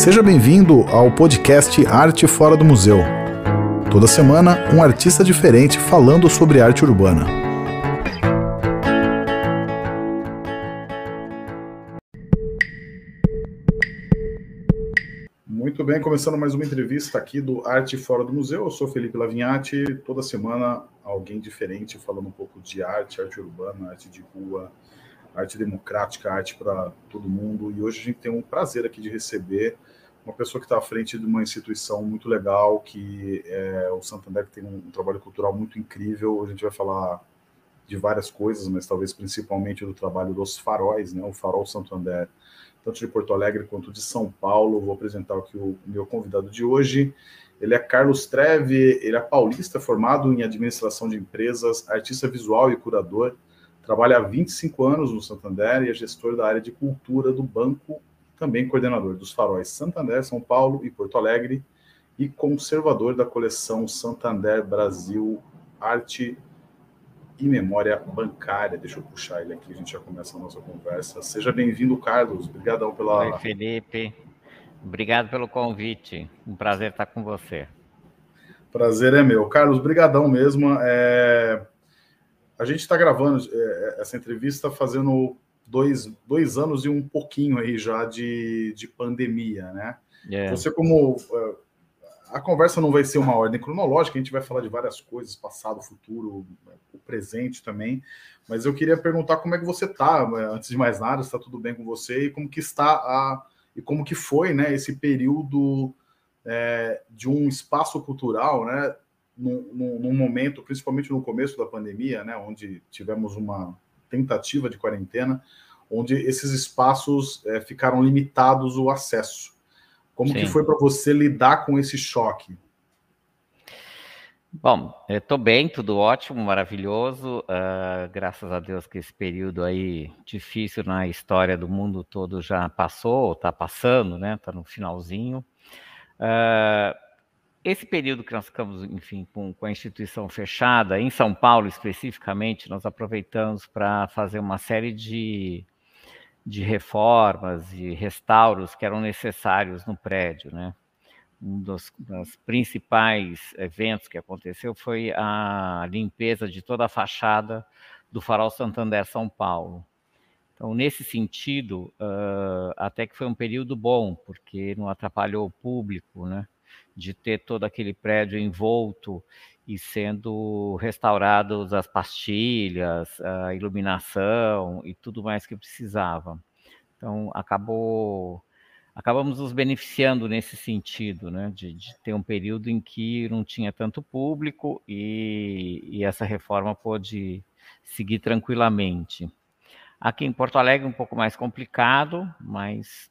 Seja bem-vindo ao podcast Arte Fora do Museu. Toda semana, um artista diferente falando sobre arte urbana. Muito bem, começando mais uma entrevista aqui do Arte Fora do Museu. Eu sou Felipe Lavinhati. Toda semana, alguém diferente falando um pouco de arte, arte urbana, arte de rua, arte democrática, arte para todo mundo. E hoje a gente tem um prazer aqui de receber uma pessoa que está à frente de uma instituição muito legal, que é o Santander, tem um, um trabalho cultural muito incrível. A gente vai falar de várias coisas, mas talvez principalmente do trabalho dos faróis, né? o Farol Santander, tanto de Porto Alegre quanto de São Paulo. Vou apresentar aqui o meu convidado de hoje. Ele é Carlos Treve, ele é paulista, formado em administração de empresas, artista visual e curador. Trabalha há 25 anos no Santander e é gestor da área de cultura do Banco também coordenador dos faróis Santander, São Paulo e Porto Alegre, e conservador da coleção Santander Brasil Arte e Memória Bancária. Deixa eu puxar ele aqui, a gente já começa a nossa conversa. Seja bem-vindo, Carlos. Obrigadão pela. Oi, Felipe. Obrigado pelo convite. Um prazer estar com você. Prazer é meu. Carlos, brigadão mesmo. É... A gente está gravando é, essa entrevista fazendo dois, dois anos e um pouquinho aí já de, de pandemia, né? Yeah. É. Você como uh, a conversa não vai ser uma ordem cronológica, a gente vai falar de várias coisas, passado, futuro, o presente também. Mas eu queria perguntar como é que você está, né? antes de mais nada, está tudo bem com você e como que está a e como que foi, né, esse período é, de um espaço cultural, né, num, num, momento, principalmente no começo da pandemia, né, onde tivemos uma tentativa de quarentena, onde esses espaços é, ficaram limitados o acesso. Como Sim. que foi para você lidar com esse choque? Bom, estou bem, tudo ótimo, maravilhoso. Uh, graças a Deus que esse período aí difícil na história do mundo todo já passou, está passando, né? Está no finalzinho. Uh, esse período que nós ficamos, enfim, com, com, a instituição fechada, em São Paulo especificamente, nós aproveitamos para fazer uma série de, de reformas e restauros que eram necessários no prédio, né? Um dos, dos principais eventos que aconteceu foi a limpeza de toda a fachada do Farol Santander São Paulo. Então, nesse sentido, uh, até que foi um período bom, porque não atrapalhou o público, né? De ter todo aquele prédio envolto e sendo restaurados as pastilhas, a iluminação e tudo mais que precisava. Então acabou acabamos nos beneficiando nesse sentido, né, de, de ter um período em que não tinha tanto público e, e essa reforma pôde seguir tranquilamente. Aqui em Porto Alegre um pouco mais complicado, mas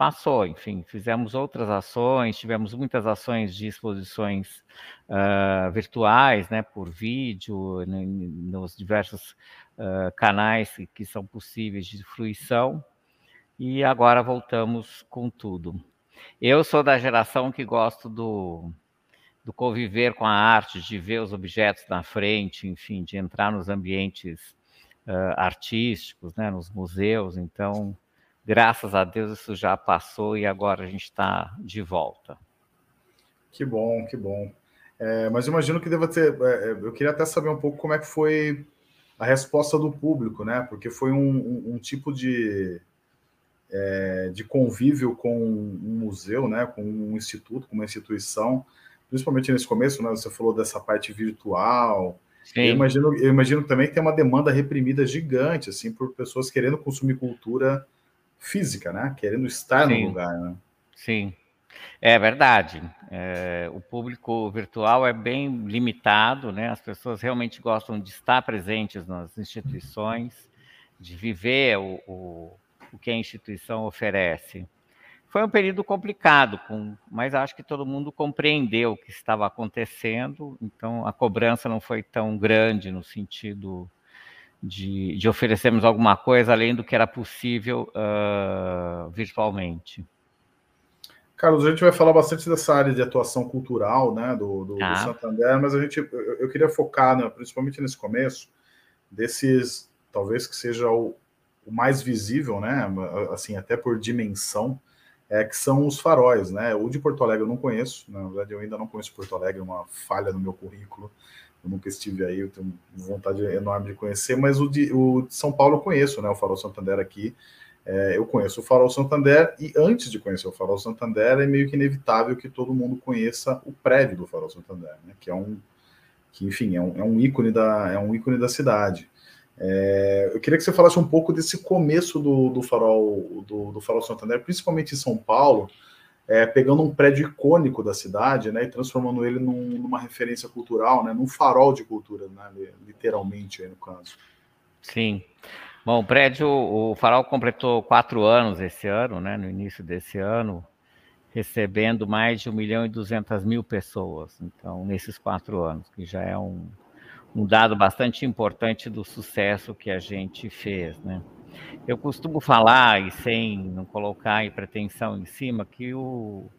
passou, enfim, fizemos outras ações, tivemos muitas ações de exposições uh, virtuais, né, por vídeo, nos diversos uh, canais que são possíveis de fruição, e agora voltamos com tudo. Eu sou da geração que gosto do, do conviver com a arte, de ver os objetos na frente, enfim, de entrar nos ambientes uh, artísticos, né, nos museus, então graças a Deus isso já passou e agora a gente está de volta. Que bom, que bom. É, mas imagino que deva ter. É, é, eu queria até saber um pouco como é que foi a resposta do público, né? Porque foi um, um, um tipo de, é, de convívio com um museu, né? Com um instituto, com uma instituição, principalmente nesse começo, né? Você falou dessa parte virtual. Sim. Eu imagino, eu imagino também que tem uma demanda reprimida gigante, assim, por pessoas querendo consumir cultura física, né? Querendo estar Sim. no lugar, né? Sim, é verdade. É, o público virtual é bem limitado, né? As pessoas realmente gostam de estar presentes nas instituições, de viver o, o, o que a instituição oferece. Foi um período complicado, com, mas acho que todo mundo compreendeu o que estava acontecendo, então a cobrança não foi tão grande no sentido de, de oferecermos alguma coisa além do que era possível uh, virtualmente. Carlos, a gente vai falar bastante dessa área de atuação cultural, né, do, do, ah. do Santander, mas a gente, eu, eu queria focar, né, principalmente nesse começo, desses, talvez que seja o, o mais visível, né, assim, até por dimensão, é, que são os faróis, né? O de Porto Alegre eu não conheço, na verdade eu ainda não conheço Porto Alegre, é uma falha no meu currículo. Eu nunca estive aí, eu tenho vontade enorme de conhecer, mas o de, o de São Paulo eu conheço, né? O Farol Santander aqui. É, eu conheço o Farol Santander e antes de conhecer o Farol Santander é meio que inevitável que todo mundo conheça o prédio do Farol Santander, né? Que é um, que enfim é um, é um ícone da é um ícone da cidade. É, eu queria que você falasse um pouco desse começo do, do farol do, do farol Santander, principalmente em São Paulo, é, pegando um prédio icônico da cidade, né, e transformando ele num, numa referência cultural, né, num farol de cultura, né, literalmente aí no caso. Sim. Bom, o prédio, o farol completou quatro anos esse ano, né, no início desse ano, recebendo mais de 1 milhão e 200 mil pessoas, então, nesses quatro anos, que já é um, um dado bastante importante do sucesso que a gente fez, né? Eu costumo falar, e sem não colocar pretensão em cima, que o,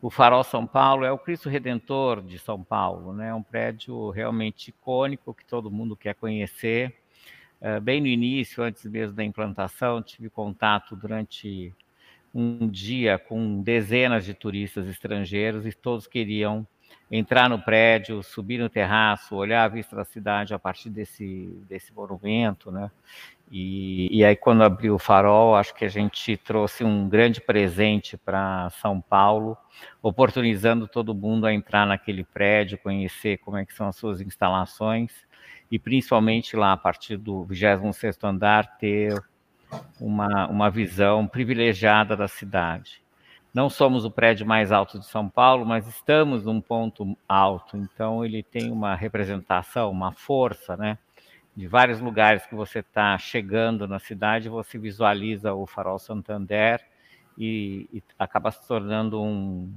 o Farol São Paulo é o Cristo Redentor de São Paulo, né? É um prédio realmente icônico que todo mundo quer conhecer. Uh, bem no início, antes mesmo da implantação, tive contato durante um dia com dezenas de turistas estrangeiros e todos queriam entrar no prédio, subir no terraço, olhar a vista da cidade a partir desse, desse monumento, né? E, e aí, quando abriu o farol, acho que a gente trouxe um grande presente para São Paulo, oportunizando todo mundo a entrar naquele prédio, conhecer como é que são as suas instalações e principalmente lá, a partir do 26º andar, ter uma, uma visão privilegiada da cidade. Não somos o prédio mais alto de São Paulo, mas estamos num ponto alto, então ele tem uma representação, uma força, né? De vários lugares que você está chegando na cidade, você visualiza o Farol Santander e, e acaba se tornando um,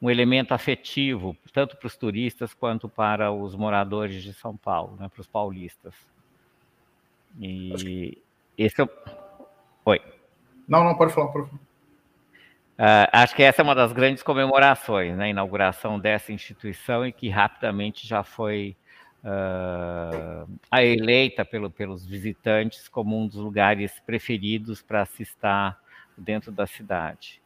um elemento afetivo, tanto para os turistas quanto para os moradores de São Paulo, né, para os paulistas. E esse é o... Oi. Não, não, pode falar, pode falar. Uh, acho que essa é uma das grandes comemorações, né? A inauguração dessa instituição e que rapidamente já foi uh, eleita pelo, pelos visitantes como um dos lugares preferidos para se estar dentro da cidade.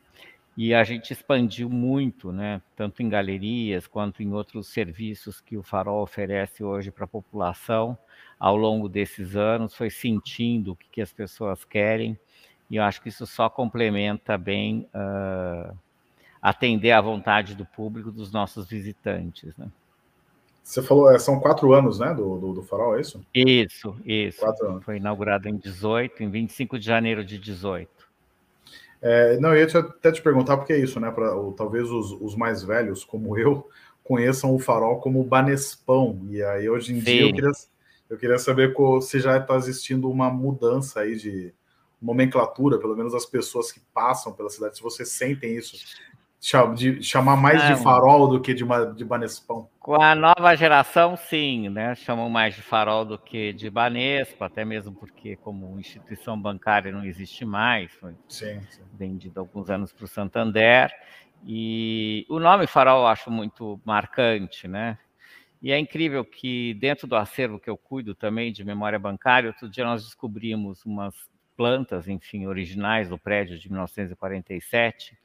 E a gente expandiu muito, né? Tanto em galerias quanto em outros serviços que o Farol oferece hoje para a população ao longo desses anos, foi sentindo o que, que as pessoas querem e eu acho que isso só complementa bem uh, atender à vontade do público, dos nossos visitantes. Né? Você falou, é, são quatro anos, né, do, do, do Farol, é isso? Isso, isso. Quatro anos. Foi inaugurado em 18, em 25 de janeiro de 18. É, não, eu ia te, até te perguntar, porque é isso, né? Pra, ou, talvez os, os, mais velhos, como eu, conheçam o farol como Banespão. E aí, hoje em Sim. dia, eu queria, eu queria saber se já está existindo uma mudança aí de, nomenclatura, pelo menos as pessoas que passam pela cidade, se vocês sentem isso, de chamar mais de farol do que de, de Banespão. Com a nova geração, sim, né? Chamam mais de farol do que de Banespa, até mesmo porque, como instituição bancária, não existe mais, foi sim, sim. vendido há alguns anos para o Santander. E o nome farol eu acho muito marcante, né? E é incrível que dentro do acervo que eu cuido também de memória bancária, outro dia nós descobrimos umas plantas, enfim, originais do prédio de 1947,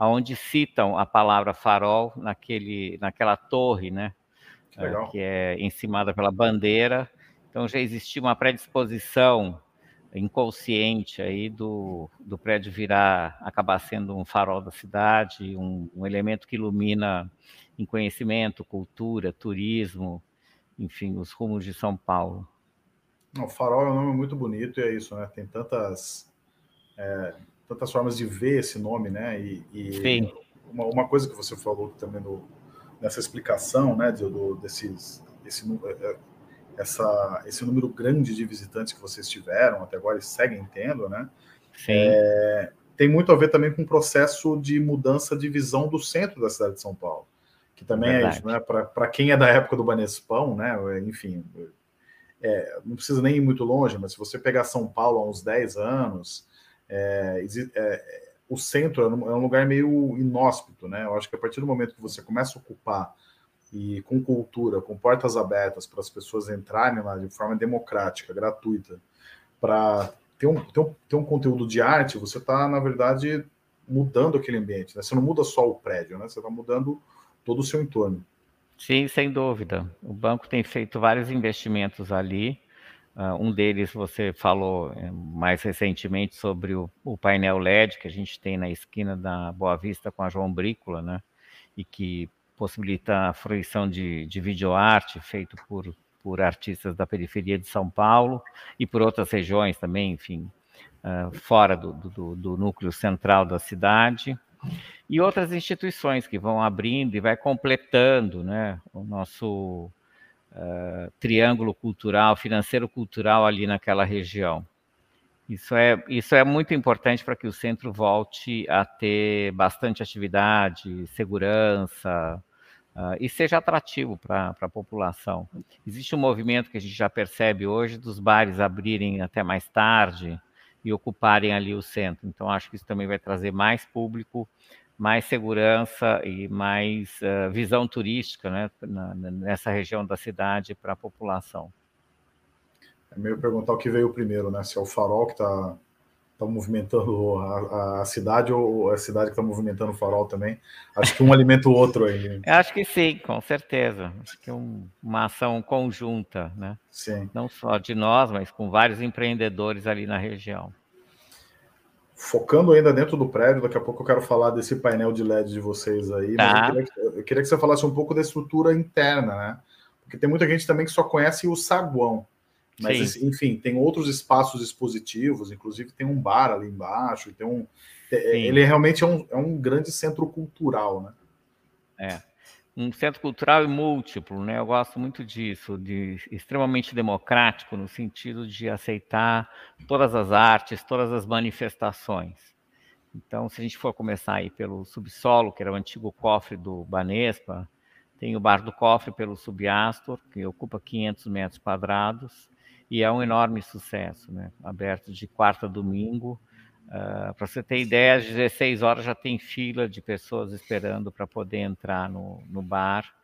aonde citam a palavra farol naquele, naquela torre, né? Que, é, que é encimada pela bandeira. Então já existia uma predisposição inconsciente aí do, do prédio virar, acabar sendo um farol da cidade, um, um elemento que ilumina em conhecimento, cultura, turismo, enfim, os rumos de São Paulo. O farol é um nome muito bonito e é isso, né? Tem tantas, é, tantas formas de ver esse nome, né? E, e Sim. Uma, uma, coisa que você falou também no, nessa explicação, né? De, do, desses, esse, é, é, essa, esse número grande de visitantes que vocês tiveram até agora e seguem tendo, né? Sim. É, tem muito a ver também com o processo de mudança de visão do centro da cidade de São Paulo, que também Verdade. é isso, né? Para quem é da época do Banespão, né? Enfim, é, não precisa nem ir muito longe, mas se você pegar São Paulo há uns 10 anos, é, é, o centro é um é lugar meio inóspito, né? Eu acho que a partir do momento que você começa a ocupar e com cultura, com portas abertas para as pessoas entrarem lá de forma democrática, gratuita, para ter um, ter, um, ter um conteúdo de arte, você está, na verdade, mudando aquele ambiente. Né? Você não muda só o prédio, né? você está mudando todo o seu entorno. Sim, sem dúvida. O banco tem feito vários investimentos ali. Uh, um deles você falou é, mais recentemente sobre o, o, painel LED que a gente tem na esquina da Boa Vista com a João Brícola, né? E que possibilita a fruição de, de videoarte feito por, por artistas da periferia de São Paulo e por outras regiões também, enfim, uh, fora do, do, do núcleo central da cidade e outras instituições que vão abrindo e vai completando né, o nosso uh, triângulo cultural, financeiro-cultural ali naquela região. Isso é, isso é muito importante para que o centro volte a ter bastante atividade, segurança uh, e seja atrativo para a população. Existe um movimento que a gente já percebe hoje dos bares abrirem até mais tarde, e ocuparem ali o centro. Então, acho que isso também vai trazer mais público, mais segurança e mais uh, visão turística né, na, nessa região da cidade para a população. É meio perguntar o que veio primeiro, né? Se é o farol que está tá movimentando a, a, cidade ou a cidade que está movimentando o farol também. Acho que um alimenta o outro aí. Acho que sim, com certeza. Acho que é um, uma ação conjunta, né? Sim. Não só de nós, mas com vários empreendedores ali na região. Focando ainda dentro do prédio, daqui a pouco eu quero falar desse painel de LED de vocês aí, tá. mas eu queria, que, eu queria, que, você falasse um pouco da estrutura interna, né? Porque tem muita gente também que só conhece o saguão. Mas, Sim. enfim, tem outros espaços expositivos, inclusive tem um bar ali embaixo, tem um. É, ele realmente é um, é um grande centro cultural, né? É um centro cultural múltiplo, né? Eu gosto muito disso, de extremamente democrático no sentido de aceitar todas as artes, todas as manifestações. Então, se a gente for começar aí pelo subsolo, que era o antigo cofre do Banespa, tem o bar do cofre pelo subastor, que ocupa 500 metros quadrados e é um enorme sucesso, né? Aberto de quarta a domingo Uh, para você ter ideia, às 16 horas já tem fila de pessoas esperando para poder entrar no, no bar.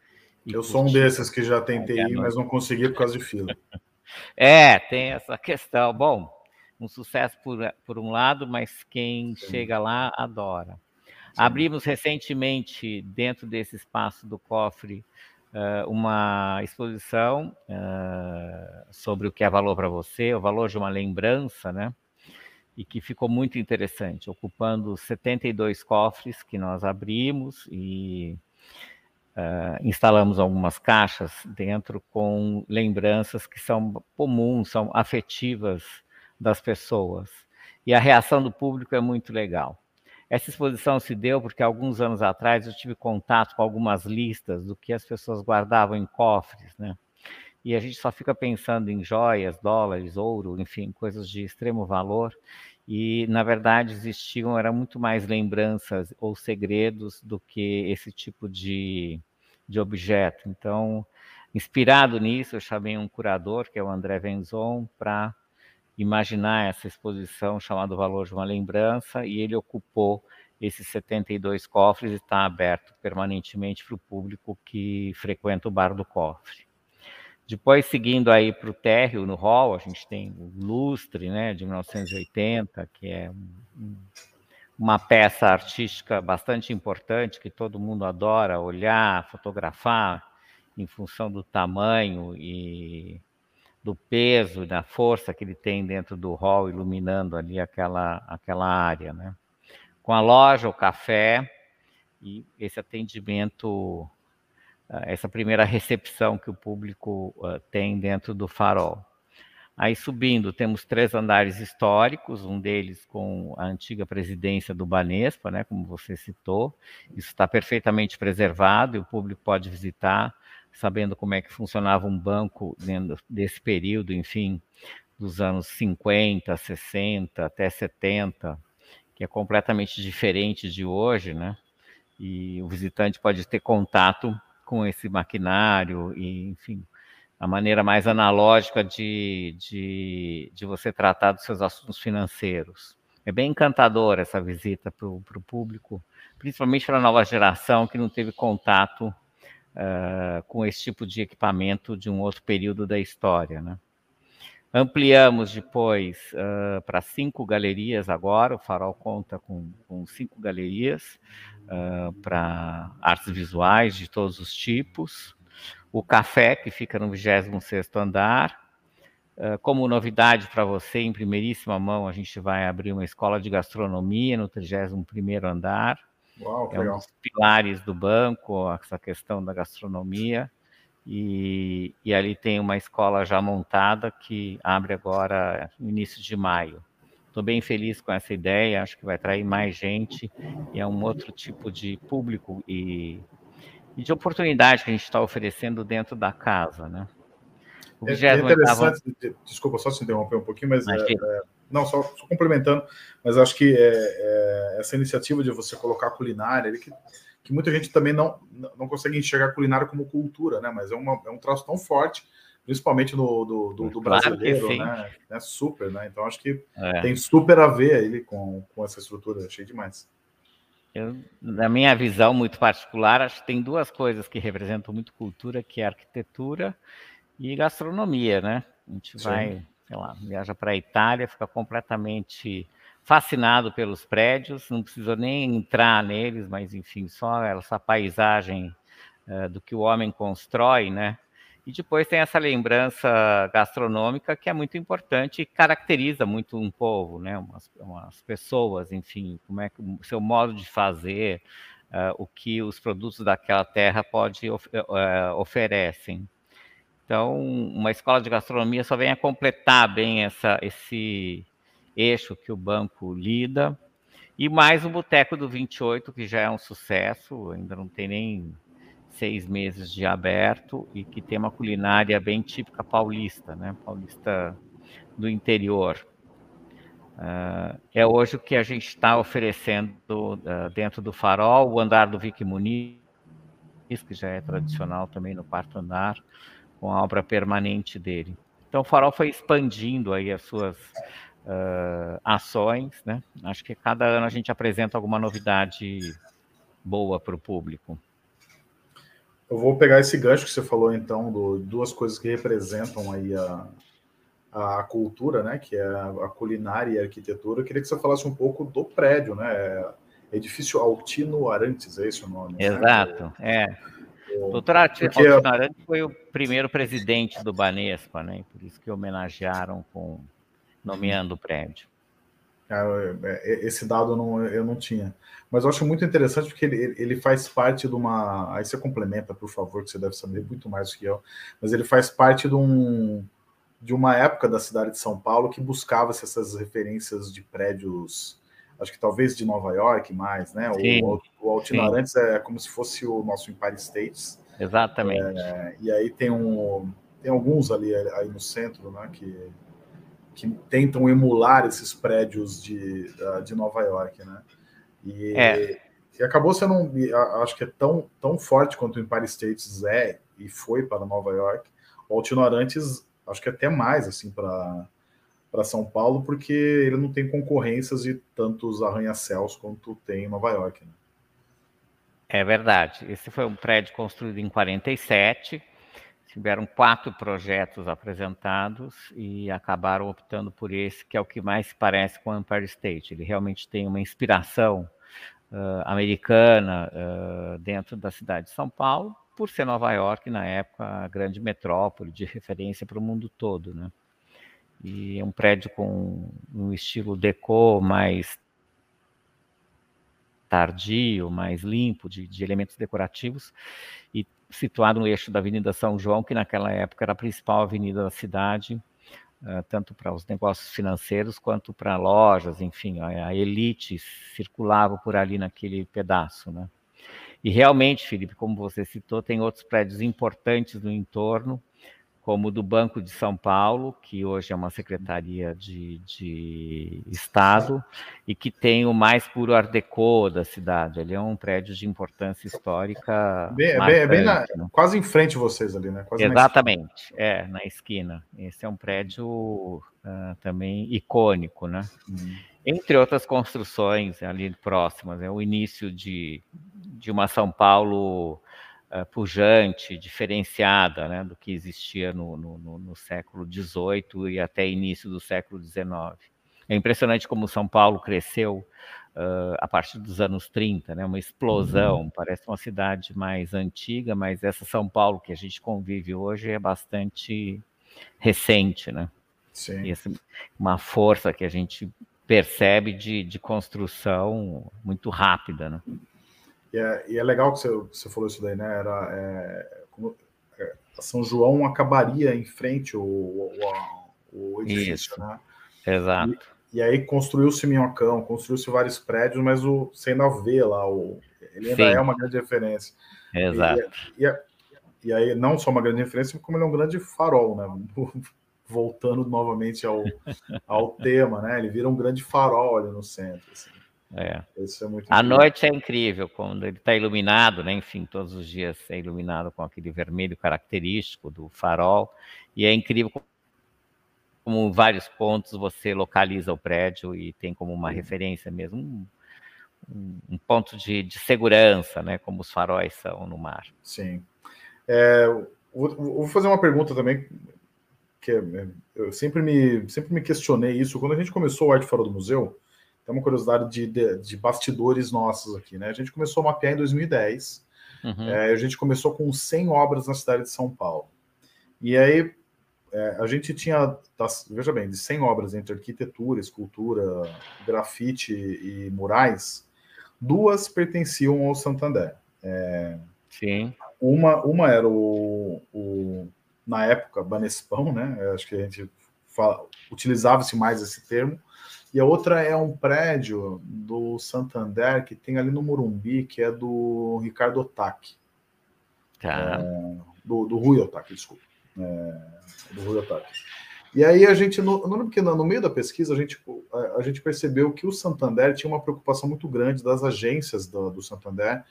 Eu sou um desses que já tentei ir, mas não consegui por causa de fila. é, tem essa questão. Bom, um sucesso por, por um lado, mas quem Sim. chega lá adora. Sim. Abrimos recentemente, dentro desse espaço do cofre, uh, uma exposição uh, sobre o que é valor para você, o valor de uma lembrança, né? E que ficou muito interessante, ocupando 72 cofres que nós abrimos e uh, instalamos algumas caixas dentro com lembranças que são comuns, são afetivas das pessoas. E a reação do público é muito legal. Essa exposição se deu porque alguns anos atrás eu tive contato com algumas listas do que as pessoas guardavam em cofres, né? E a gente só fica pensando em joias, dólares, ouro, enfim, coisas de extremo valor. E, na verdade, existiam, eram muito mais lembranças ou segredos do que esse tipo de, de objeto. Então, inspirado nisso, eu chamei um curador, que é o André Venzon, para imaginar essa exposição chamada Valor de uma Lembrança, e ele ocupou esses 72 cofres e está aberto permanentemente para o público que frequenta o Bar do Cofre. Depois, seguindo aí para o térreo, no hall, a gente tem o Lustre, né, de 1980, que é um, uma peça artística bastante importante, que todo mundo adora olhar, fotografar, em função do tamanho e do peso e da força que ele tem dentro do hall, iluminando ali aquela, aquela área. Né? Com a loja, o café e esse atendimento essa primeira recepção que o público uh, tem dentro do farol. Aí subindo, temos três andares históricos, um deles com a antiga presidência do Banespa, né, como você citou. Isso está perfeitamente preservado e o público pode visitar, sabendo como é que funcionava um banco dentro desse período, enfim, dos anos 50, 60 até 70, que é completamente diferente de hoje, né? E o visitante pode ter contato com esse maquinário e, enfim, a maneira mais analógica de, de, de você tratar dos seus assuntos financeiros. É bem encantador essa visita para o público, principalmente para a nova geração que não teve contato uh, com esse tipo de equipamento de um outro período da história. Né? Ampliamos depois uh, para cinco galerias agora, o Farol conta com, com cinco galerias uh, para artes visuais de todos os tipos. O café, que fica no 26º andar. Uh, como novidade para você, em primeiríssima mão, a gente vai abrir uma escola de gastronomia no 31º andar. Uau, é um dos pilares do banco, essa questão da gastronomia. E, e, ali tem uma escola já montada que abre agora no início de maio. Estou bem feliz com essa ideia, acho que vai atrair mais gente e é um outro tipo de público e, e de oportunidade que a gente está oferecendo dentro da casa, né? O é, é interessante, desculpa só se interromper um pouquinho, mas é, é, não, só, só, complementando, mas acho que é, essa iniciativa de você colocar culinária, que que muita gente também não, não consegue enxergar culinária como cultura, né? Mas é, uma, é um traço tão forte, principalmente no, do, do, do claro brasileiro, né? É super, né? Então acho que é. tem super a ver ele com, com essa estrutura, achei demais. Eu, na minha visão muito particular, acho que tem duas coisas que representam muito cultura, que é arquitetura e gastronomia, né? A gente Sim. vai, sei lá, viaja para a Itália, fica completamente fascinado pelos prédios, não precisa nem entrar neles, mas enfim, só essa paisagem uh, do que o homem constrói, né? E depois tem essa lembrança gastronômica que é muito importante e caracteriza muito um povo, né? Umas, umas pessoas, enfim, como é que o seu modo de fazer, uh, o que os produtos daquela terra pode of, uh, oferecem. Então, uma escola de gastronomia só vem a completar bem essa, esse eixo que o banco lida, e mais o Boteco do 28, que já é um sucesso, ainda não tem nem seis meses de aberto, e que tem uma culinária bem típica paulista, né? Paulista do interior. Uh, é hoje o que a gente está oferecendo uh, dentro do Farol, o andar do Vic Muniz, que já é tradicional também no quarto andar, com a obra permanente dele. Então o Farol foi expandindo aí as suas uh, ações, né? Acho que cada ano a gente apresenta alguma novidade boa para o público. Eu vou pegar esse gancho que você falou, então, do, duas coisas que representam aí a, a cultura, né? Que é a culinária e a arquitetura. Eu queria que você falasse um pouco do prédio, né? Edifício Altino Arantes, é esse o nome? Exato, né? é. O doutor Altino Porque... Arantes foi o primeiro presidente do Banespa, né? Por isso que homenagearam com nomeando o prédio. Ah, é, é, esse dado eu não, eu não tinha. Mas eu acho muito interessante porque ele, ele faz parte de uma. Aí você complementa, por favor, que você deve saber muito mais do que eu. Mas ele faz parte de, um, de uma época da cidade de São Paulo que buscava essas referências de prédios, acho que talvez de Nova York mais, né? Sim, o, o Altino Arantes é como se fosse o nosso Empire States. Exatamente. É, e aí tem, um, tem alguns ali aí no centro, né? Que que tentam emular esses prédios de, de Nova York, né? E, é. e acabou sendo, um, acho que é tão, tão forte quanto o Empire State é e foi para Nova York. O Altino Arantes, acho que até mais assim para para São Paulo, porque ele não tem concorrências de tantos arranha-céus quanto tem em Nova York. Né? É verdade. Esse foi um prédio construído em 47 tiveram quatro projetos apresentados e acabaram optando por esse, que é o que mais parece com o Empire State. Ele realmente tem uma inspiração uh, americana uh, dentro da cidade de São Paulo, por ser Nova York, na época, a grande metrópole de referência para o mundo todo. Né? E é um prédio com um estilo deco mais tardio, mais limpo, de, de elementos decorativos, e situado no eixo da Avenida São João, que naquela época era a principal avenida da cidade, uh, tanto para os negócios financeiros quanto para lojas, enfim, a, elite circulava por ali naquele pedaço, né? E realmente, Felipe, como você citou, tem outros prédios importantes no entorno, como do Banco de São Paulo, que hoje é uma secretaria de, de Estado, e que tem o mais puro art déco da cidade. Ele é um prédio de importância histórica. Bem, é bem, é bem na, né? quase em frente de vocês ali, né? Quase Exatamente, na é, na esquina. Esse é um prédio uh, também icônico, né? Hum. Entre outras construções ali próximas, é o início de, de uma São Paulo uh, pujante, diferenciada né, do que existia no, no, no século XVIII e até início do século XIX. É impressionante como São Paulo cresceu uh, a partir dos anos 30, né, uma explosão. Uhum. Parece uma cidade mais antiga, mas essa São Paulo que a gente convive hoje é bastante recente, né? Sim. E essa, uma força que a gente percebe de, de construção muito rápida, né? E é, e é legal que você, você, falou isso daí, né? Era, é, como, é, São João acabaria em frente o, o, o edifício, isso. né? Exato. E, e aí construiu-se Minhocão, construiu-se vários prédios, mas o, você ainda vê lá, o, ele ainda Sim. é uma grande referência. Exato. E, e, e, aí, não só uma grande referência, como ele é um grande farol, né? Voltando novamente ao, ao tema, né? Ele vira um grande farol ali no centro. Assim. É. Isso é muito a incrível. noite é incrível, quando ele está iluminado, né? Enfim, todos os dias é iluminado com aquele vermelho característico do farol. E é incrível como em vários pontos você localiza o prédio e tem como uma referência mesmo, um, um ponto de, de, segurança, né? Como os faróis são no mar. Sim. É, vou, vou fazer uma pergunta também que é, eu sempre me, sempre me questionei isso. Quando a gente começou o Arte Fora do Museu, tem uma curiosidade de, de, de, bastidores nossos aqui, né? A gente começou a mapear em 2010. Uhum. É, a gente começou com 100 obras na cidade de São Paulo. E aí é, a gente tinha, veja bem, de 100 obras entre arquitetura, escultura, grafite e murais, duas pertenciam ao Santander. É, Sim. Uma, uma era o, o na época, Banespão, né? acho que a gente utilizava-se mais esse termo. E a outra é um prédio do Santander que tem ali no Morumbi, que é do Ricardo Otaki. Tá. É, do, do Rui Otaki, desculpa. É, do Rui Otaki. E aí a gente, no, no, no meio da pesquisa, a gente, a, a, gente percebeu que o Santander tinha uma preocupação muito grande das agências do, do Santander.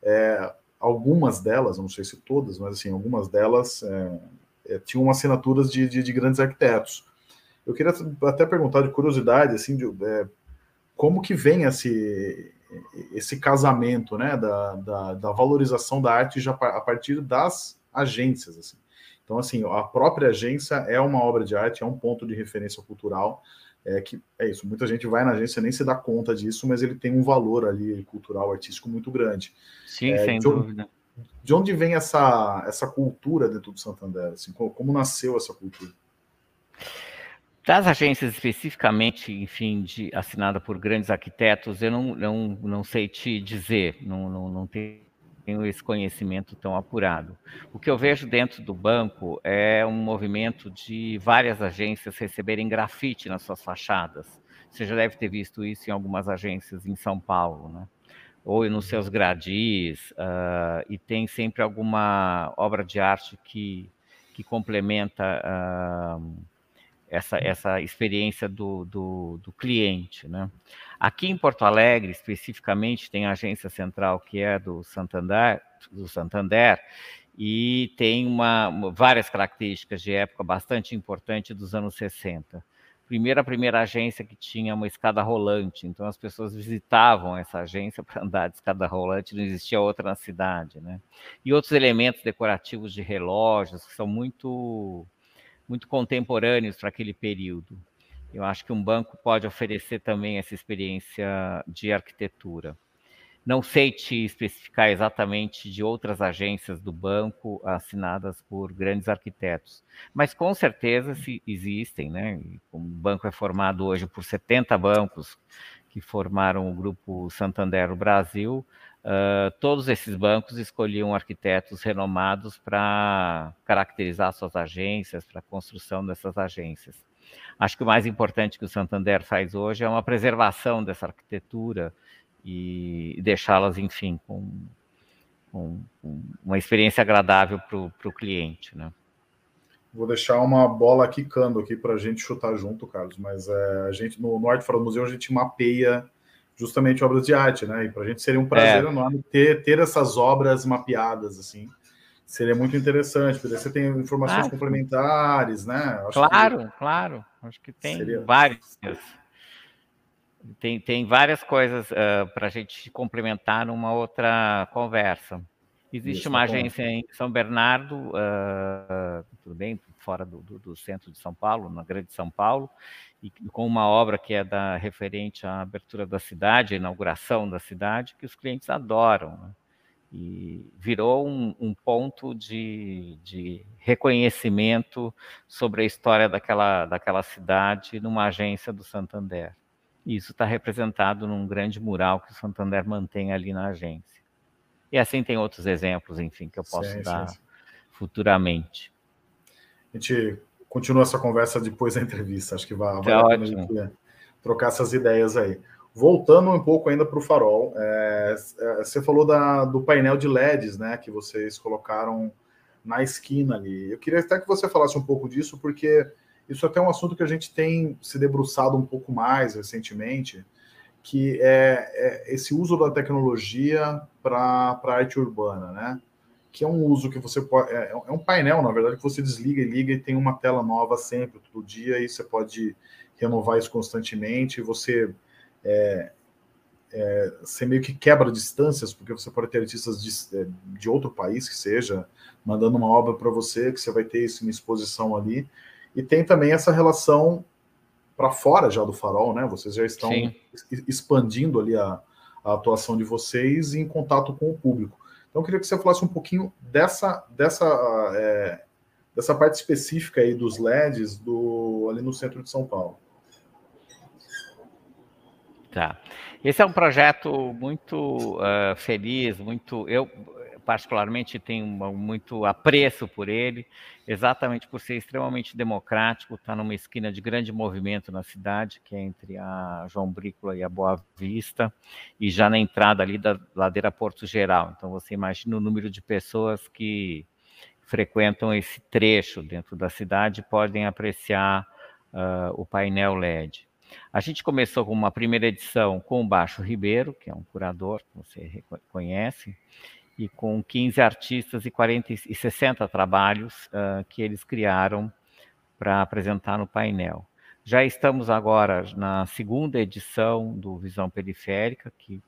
É, algumas delas, não sei se todas, mas assim, algumas delas é, é, tinham assinaturas de, de, de grandes arquitetos. Eu queria até perguntar de curiosidade, assim, de, é, como que vem esse, esse casamento, né, da, da, da, valorização da arte já a partir das agências, assim. Então, assim, a própria agência é uma obra de arte, é um ponto de referência cultural, é que é isso, muita gente vai na agência nem se dá conta disso, mas ele tem um valor ali cultural, artístico muito grande. Sim, é, sem de dúvida. De onde vem essa, essa cultura dentro do Santander? Assim, como, como nasceu essa cultura? Das agências especificamente, enfim, de, assinada por grandes arquitetos, eu não, não, não sei te dizer, não, não, não tenho esse conhecimento tão apurado. O que eu vejo dentro do banco é um movimento de várias agências receberem grafite nas suas fachadas. Você já deve ter visto isso em algumas agências em São Paulo, né? ou nos seus gradis, uh, e tem sempre alguma obra de arte que, que complementa. Uh, essa, essa experiência do, do, do, cliente. Né? Aqui em Porto Alegre, especificamente, tem a agência central que é do Santander, do Santander e tem uma, várias características de época bastante importante dos anos 60. Primeiro, a primeira agência que tinha uma escada rolante, então as pessoas visitavam essa agência para andar de escada rolante, não existia outra na cidade. Né? E outros elementos decorativos de relógios que são muito muito contemporâneos para aquele período. Eu acho que um banco pode oferecer também essa experiência de arquitetura. Não sei te especificar exatamente de outras agências do banco assinadas por grandes arquitetos, mas com certeza se existem, né? O banco é formado hoje por 70 bancos que formaram o grupo Santander Brasil, Uh, todos esses bancos escolhiam arquitetos renomados para caracterizar suas agências, para a construção dessas agências. Acho que o mais importante que o Santander faz hoje é uma preservação dessa arquitetura e deixá-las, enfim, com, com, com, uma experiência agradável para o cliente. Né? Vou deixar uma bola quicando aqui para a gente chutar junto, Carlos, mas é, a gente no, no Arte Fora do Museu a gente mapeia justamente obras de arte, né? E para a gente seria um prazer é. enorme ter, ter essas obras mapeadas, assim. Seria muito interessante, porque você tem informações ah, complementares, né? Acho claro, que... claro. Acho que tem seria... várias. Tem, tem várias coisas uh, para a gente complementar numa outra conversa. Existe Isso, uma agência em São Bernardo, uh, tudo bem, fora do, do, do, centro de São Paulo, na Grande São Paulo, e com uma obra que é da referente à abertura da cidade, à inauguração da cidade, que os clientes adoram. Né? E virou um, um ponto de, de, reconhecimento sobre a história daquela, daquela cidade numa agência do Santander. E isso está representado num grande mural que o Santander mantém ali na agência. E assim tem outros exemplos, enfim, que eu posso dar futuramente. A gente continua essa conversa depois da entrevista. Acho que vai, vai tá trocar essas ideias aí. Voltando um pouco ainda para o farol, é, é, você falou da, do painel de LEDs, né, que vocês colocaram na esquina ali. Eu queria até que você falasse um pouco disso, porque isso é até é um assunto que a gente tem se debruçado um pouco mais recentemente, que é, é esse uso da tecnologia para a arte urbana, né? Que é um uso que você pode. É, é, um painel, na verdade, que você desliga e liga e tem uma tela nova sempre, todo dia, e você pode renovar isso constantemente. Você, é, é, você meio que quebra distâncias, porque você pode ter artistas de, é, de outro país que seja, mandando uma obra para você, que você vai ter isso em exposição ali. E tem também essa relação para fora já do farol, né? Vocês já estão Sim. expandindo ali a, a atuação de vocês em contato com o público. Então, eu queria que você falasse um pouquinho dessa, dessa, é, dessa parte específica aí dos LEDs do, ali no centro de São Paulo. Tá. Esse é um projeto muito uh, feliz, muito. Eu, particularmente tenho muito apreço por ele, exatamente por ser extremamente democrático, está numa esquina de grande movimento na cidade, que é entre a João Brícola e a Boa Vista, e já na entrada ali da ladeira Porto Geral. Então você imagina o número de pessoas que frequentam esse trecho dentro da cidade podem apreciar uh, o painel LED. A gente começou com uma primeira edição com o Baixo Ribeiro, que é um curador que você conhece, e com 15 artistas e, 40, e 60 trabalhos uh, que eles criaram para apresentar no painel. Já estamos agora na segunda edição do Visão Periférica, que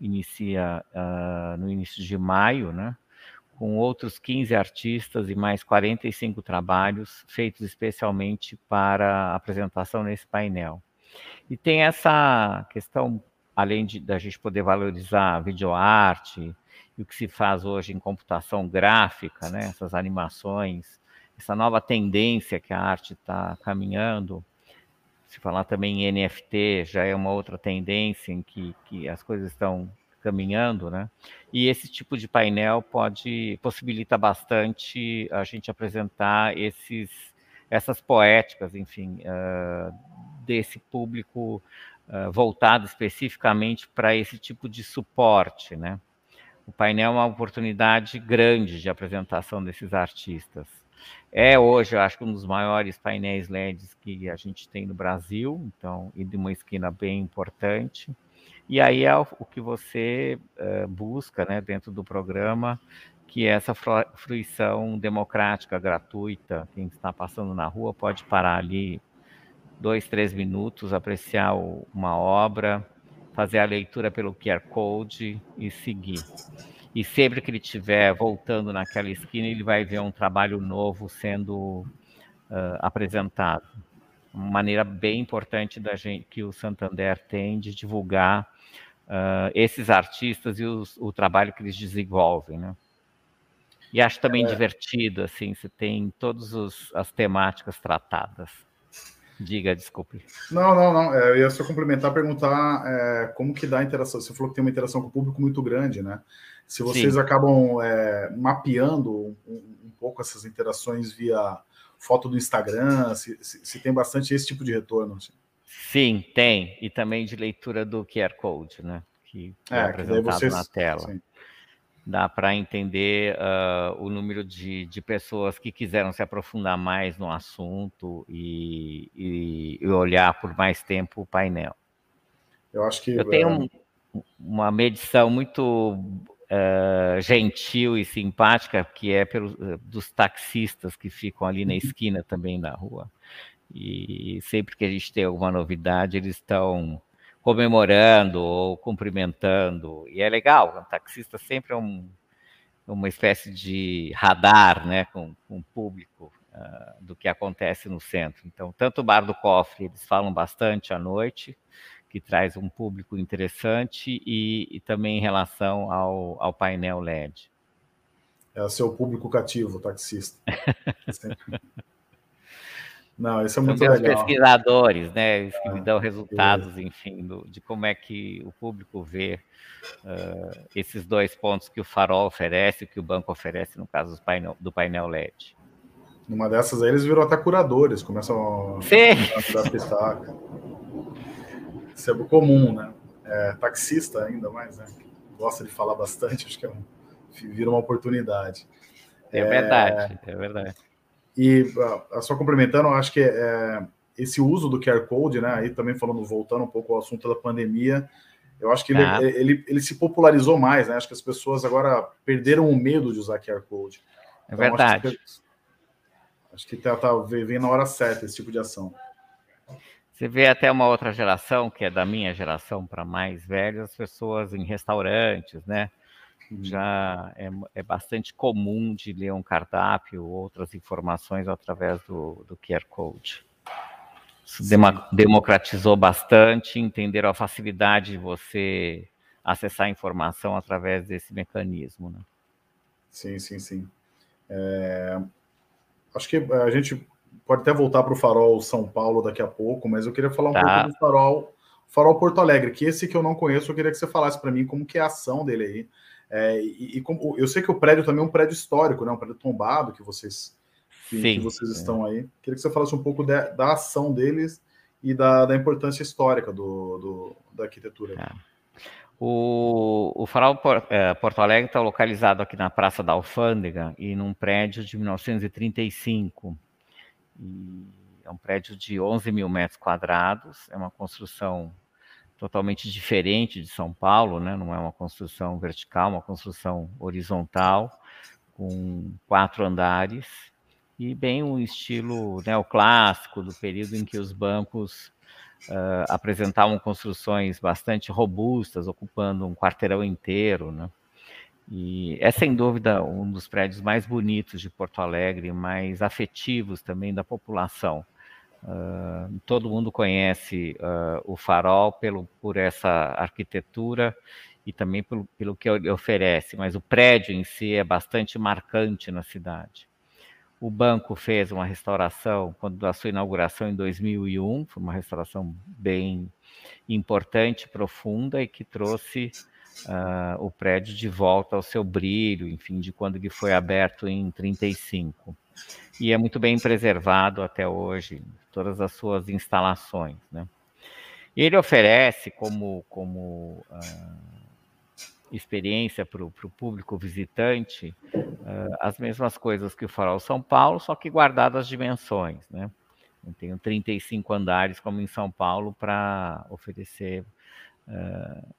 inicia uh, no início de maio, né? com outros 15 artistas e mais 45 trabalhos feitos especialmente para apresentação nesse painel. E tem essa questão, além de da gente poder valorizar videoarte, e o que se faz hoje em computação gráfica, né, essas animações, essa nova tendência que a arte está caminhando. Se falar também em NFT, já é uma outra tendência em que, que as coisas estão caminhando, né? E esse tipo de painel pode possibilita bastante a gente apresentar esses essas poéticas, enfim, uh, desse público uh, voltado especificamente para esse tipo de suporte, né? O painel é uma oportunidade grande de apresentação desses artistas. É hoje, eu acho, um dos maiores painéis LEDs que a gente tem no Brasil, então, e de uma esquina bem importante. E aí é o que você uh, busca né, dentro do programa, que é essa fruição democrática, gratuita. Quem está passando na rua pode parar ali dois, três minutos, apreciar o, uma obra, fazer a leitura pelo QR Code e seguir. E sempre que ele estiver voltando naquela esquina, ele vai ver um trabalho novo sendo uh, apresentado. Uma maneira bem importante da gente que o Santander tem de divulgar uh, esses artistas e os, o trabalho que eles desenvolvem, né? E acho também é. divertido, assim, você tem todas as temáticas tratadas. Diga, desculpe. Não, não, não. É, eu ia só complementar, perguntar é, como que dá a interação. Você falou que tem uma interação com o público muito grande, né? Se vocês Sim. acabam é, mapeando um, um, pouco essas interações via foto do Instagram, se, se, se tem bastante esse tipo de retorno. Assim. Sim, tem. E também de leitura do QR Code, né? Que, que é, é apresentado que vocês, na tela. Sim dá para entender uh, o número de, de pessoas que quiseram se aprofundar mais no assunto e, e, e olhar por mais tempo o painel. Eu acho que. Eu tenho um, uma medição muito uh, gentil e simpática, que é pelos, uh, dos taxistas que ficam ali na esquina também da rua. E sempre que a gente tem alguma novidade, eles estão comemorando ou cumprimentando. E é legal, o taxista sempre é um, uma espécie de radar né, com, com o público uh, do que acontece no centro. Então, tanto o Bar do Cofre, eles falam bastante à noite, que traz um público interessante, e, e também em relação ao, ao painel LED. É o seu público cativo, taxista. Não, isso é muito legal. Os pesquisadores, né, os que é, me dão resultados, é. enfim, do, de como é que o público vê uh, esses dois pontos que o farol oferece, que o banco oferece, no caso do painel, do painel LED. Numa dessas aí, eles viram até curadores, começam Sim. a dar pitaca. Isso é comum, né? É, taxista ainda mais, né? Gosta de falar bastante, acho que é um, vira uma oportunidade. É, é verdade, é verdade. E uh, só complementando, acho que é, esse uso do QR Code, né? Aí também falando, voltando um pouco ao assunto da pandemia, eu acho que ele, ah. ele, ele, se popularizou mais, né? Acho que as pessoas agora perderam o medo de usar QR Code. É então, verdade. Acho que, acho que tá, tá, vem na hora certa esse tipo de ação. Você vê até uma outra geração, que é da minha geração para mais velhos, as pessoas em restaurantes, né? Já é, é, bastante comum de ler um cardápio ou outras informações através do, do QR Code. Isso democratizou bastante, entenderam a facilidade de você acessar a informação através desse mecanismo. Né? Sim, sim, sim. É... Acho que a gente pode até voltar para o Farol São Paulo daqui a pouco, mas eu queria falar um tá. pouco do Farol, Farol Porto Alegre, que esse que eu não conheço, eu queria que você falasse para mim como que é a ação dele aí. É, e, e como, eu sei que o prédio também é um prédio histórico, né? Um prédio tombado que vocês, que, que vocês estão aí. Queria que você falasse um pouco de, da ação deles e da, da importância histórica do, do da arquitetura. É. O, o Farol é, Porto Alegre está localizado aqui na Praça da Alfândega e num prédio de 1935. E é um prédio de 11 mil metros quadrados, é uma construção totalmente diferente de São Paulo, né? não é uma construção vertical, uma construção horizontal, com quatro andares, e bem um estilo neoclássico do período em que os bancos uh, apresentavam construções bastante robustas, ocupando um quarteirão inteiro. Né? E é sem dúvida um dos prédios mais bonitos de Porto Alegre, mais afetivos também da população. Uh, todo mundo conhece uh, o farol pelo, por essa arquitetura e também pelo, pelo que ele oferece, mas o prédio em si é bastante marcante na cidade. O banco fez uma restauração quando da sua inauguração em 2001, foi uma restauração bem importante, profunda e que trouxe uh, o prédio de volta ao seu brilho, enfim, de quando ele foi aberto em 35. E é muito bem preservado até hoje, todas as suas instalações. Né? E ele oferece como, como uh, experiência para o público visitante uh, as mesmas coisas que o Farol São Paulo, só que guardadas as dimensões. Né? Eu tenho 35 andares, como em São Paulo, para oferecer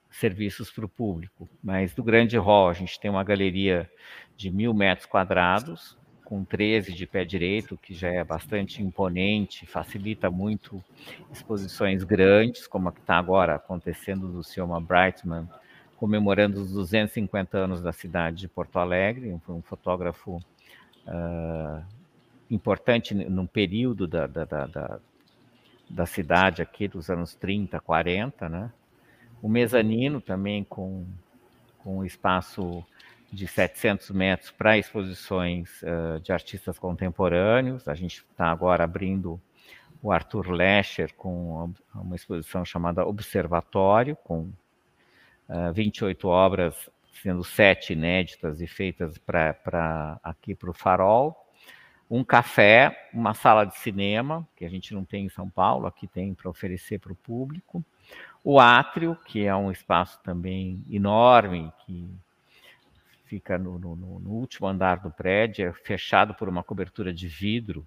serviços para o público. Mas do grande hall, a gente tem uma galeria de mil metros quadrados, com 13 de pé direito, que já é bastante imponente, facilita muito exposições grandes, como a que está agora acontecendo do Cioma Brightman, comemorando os 250 anos da cidade de Porto Alegre, um, fotógrafo uh, importante num período da, da, da, da, cidade aqui, dos anos 30, 40, né? O mezanino também com, com espaço de 700 metros para exposições uh, de artistas contemporâneos. A gente está agora abrindo o Arthur Lescher com uma exposição chamada Observatório, com uh, 28 obras, sendo sete inéditas e feitas para aqui para o Farol. Um café, uma sala de cinema, que a gente não tem em São Paulo, aqui tem para oferecer para o público. O átrio, que é um espaço também enorme, que fica no, no, no, último andar do prédio, é fechado por uma cobertura de vidro,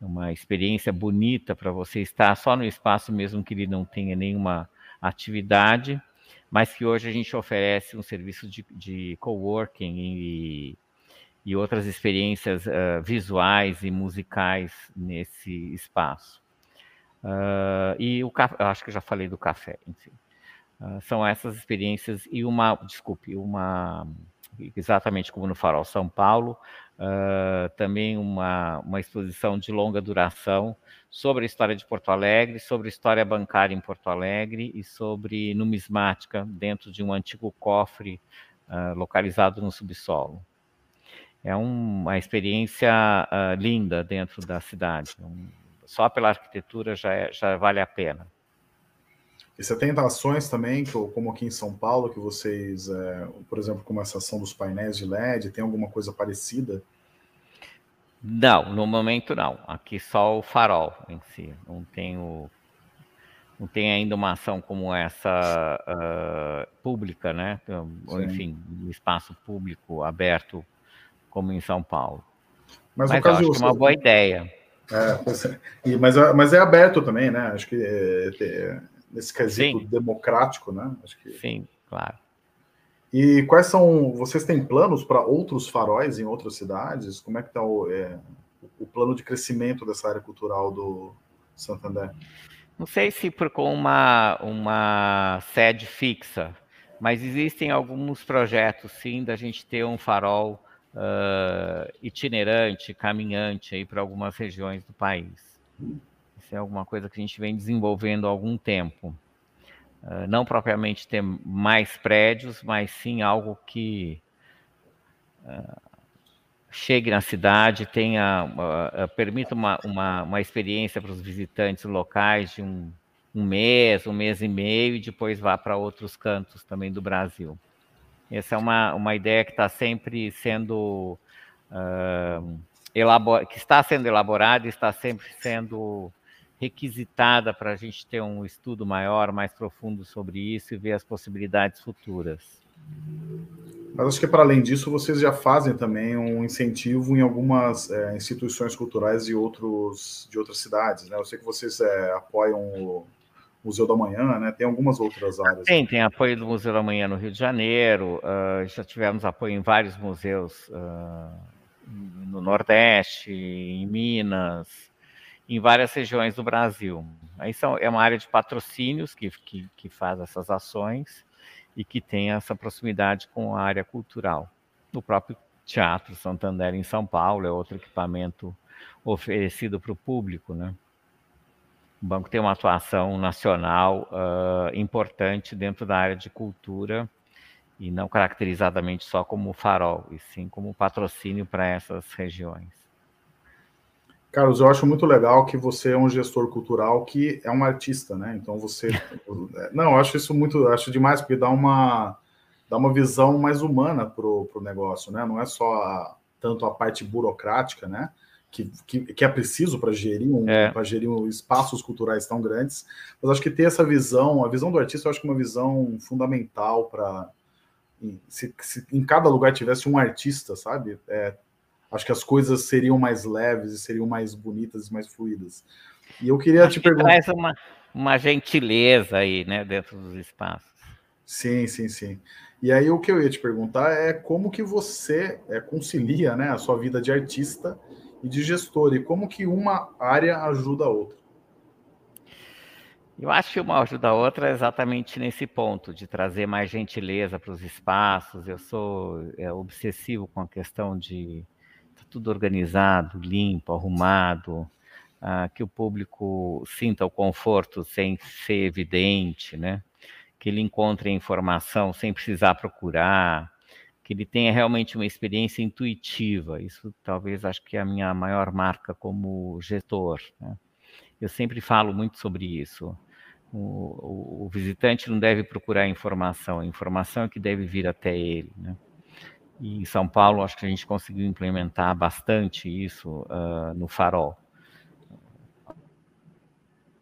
uma experiência bonita para você estar só no espaço mesmo que ele não tenha nenhuma atividade, mas que hoje a gente oferece um serviço de, de coworking e, e outras experiências uh, visuais e musicais nesse espaço. Uh, e o acho que já falei do café, enfim. Uh, são essas experiências e uma, desculpe, uma exatamente como no Farol São Paulo, uh, também uma, uma exposição de longa duração sobre a história de Porto Alegre, sobre a história bancária em Porto Alegre e sobre numismática dentro de um antigo cofre localizado no subsolo. É um, uma experiência uh, linda dentro da cidade. Um, só pela arquitetura já, é, já vale a pena. E você tem ações também, como aqui em São Paulo, que vocês, é, por exemplo, como essa ação dos painéis de LED, tem alguma coisa parecida? Não, no momento não. Aqui só o farol em si. Não tem, o, não tem ainda uma ação como essa uh, pública, né? Sim. Enfim, um espaço público aberto como em São Paulo. Mas, mas eu acho que é uma boa ideia. É, mas, mas é aberto também, né? Acho que é, é, nesse quesito Sim. democrático, né? Acho que... Sim, claro. E quais são. Vocês têm planos para outros faróis em outras cidades? Como é que está o, é, o plano de crescimento dessa área cultural do Santander? Não sei se por com uma, uma sede fixa, mas existem alguns projetos, sim, da gente ter um farol uh, itinerante, caminhante aí para algumas regiões do país. Isso é alguma coisa que a gente vem desenvolvendo há algum tempo. Uh, não propriamente ter mais prédios, mas sim algo que uh, chegue na cidade, tenha, uh, permita uma, uma, uma experiência para os visitantes locais de um, um mês, um mês e meio, e depois vá para outros cantos também do Brasil. Essa é uma, uma ideia que está sempre sendo uh, que está sendo elaborada e está sempre sendo requisitada para a gente ter um estudo maior, mais profundo sobre isso e ver as possibilidades futuras. Mas acho que para além disso, vocês já fazem também um incentivo em algumas é, instituições culturais de, outros, de outras cidades, né? Eu sei que vocês é, apoiam o Museu da Manhã, né? Tem algumas outras áreas. Tem, tem apoio do Museu da Manhã no Rio de Janeiro, uh, já tivemos apoio em vários museus uh, no Nordeste, em Minas, em várias regiões do Brasil. Aí são, é uma área de patrocínios que, que, que faz essas ações e que tem essa proximidade com a área cultural. O próprio Teatro Santander em São Paulo é outro equipamento oferecido para o público, né? O banco tem uma atuação nacional uh, importante dentro da área de cultura e não caracterizadamente só como farol, e sim como patrocínio para essas regiões. Carlos, eu acho muito legal que você é um gestor cultural que é um artista, né? Então você. Não, eu acho isso muito. Acho demais, porque dá uma, dá uma visão mais humana para o negócio, né? Não é só a, tanto a parte burocrática, né? Que, que, que é preciso para gerir, um, é. gerir um, espaços culturais tão grandes, mas acho que ter essa visão, a visão do artista, eu acho que é uma visão fundamental para. Se, se, em cada lugar tivesse um artista, sabe? É, acho que as coisas seriam mais leves e seriam mais bonitas e mais fluídas. E eu queria acho te que perguntar. Traz uma, uma gentileza aí, né, dentro dos espaços. Sim, sim, sim. E aí o que eu ia te perguntar é como que você é, concilia né, a sua vida de artista e de gestor, e como que uma área ajuda a outra. Eu acho que uma ajuda a outra exatamente nesse ponto, de trazer mais gentileza para os espaços. Eu sou é, obsessivo com a questão de tudo organizado, limpo, arrumado, ah, que o público sinta o conforto sem ser evidente, né? que ele encontre informação sem precisar procurar, que ele tenha realmente uma experiência intuitiva. Isso talvez acho que é a minha maior marca como gestor. Né? Eu sempre falo muito sobre isso. O, o, o, visitante não deve procurar informação, a informação é que deve vir até ele. Né? E em São Paulo, acho que a gente conseguiu implementar bastante isso uh, no farol,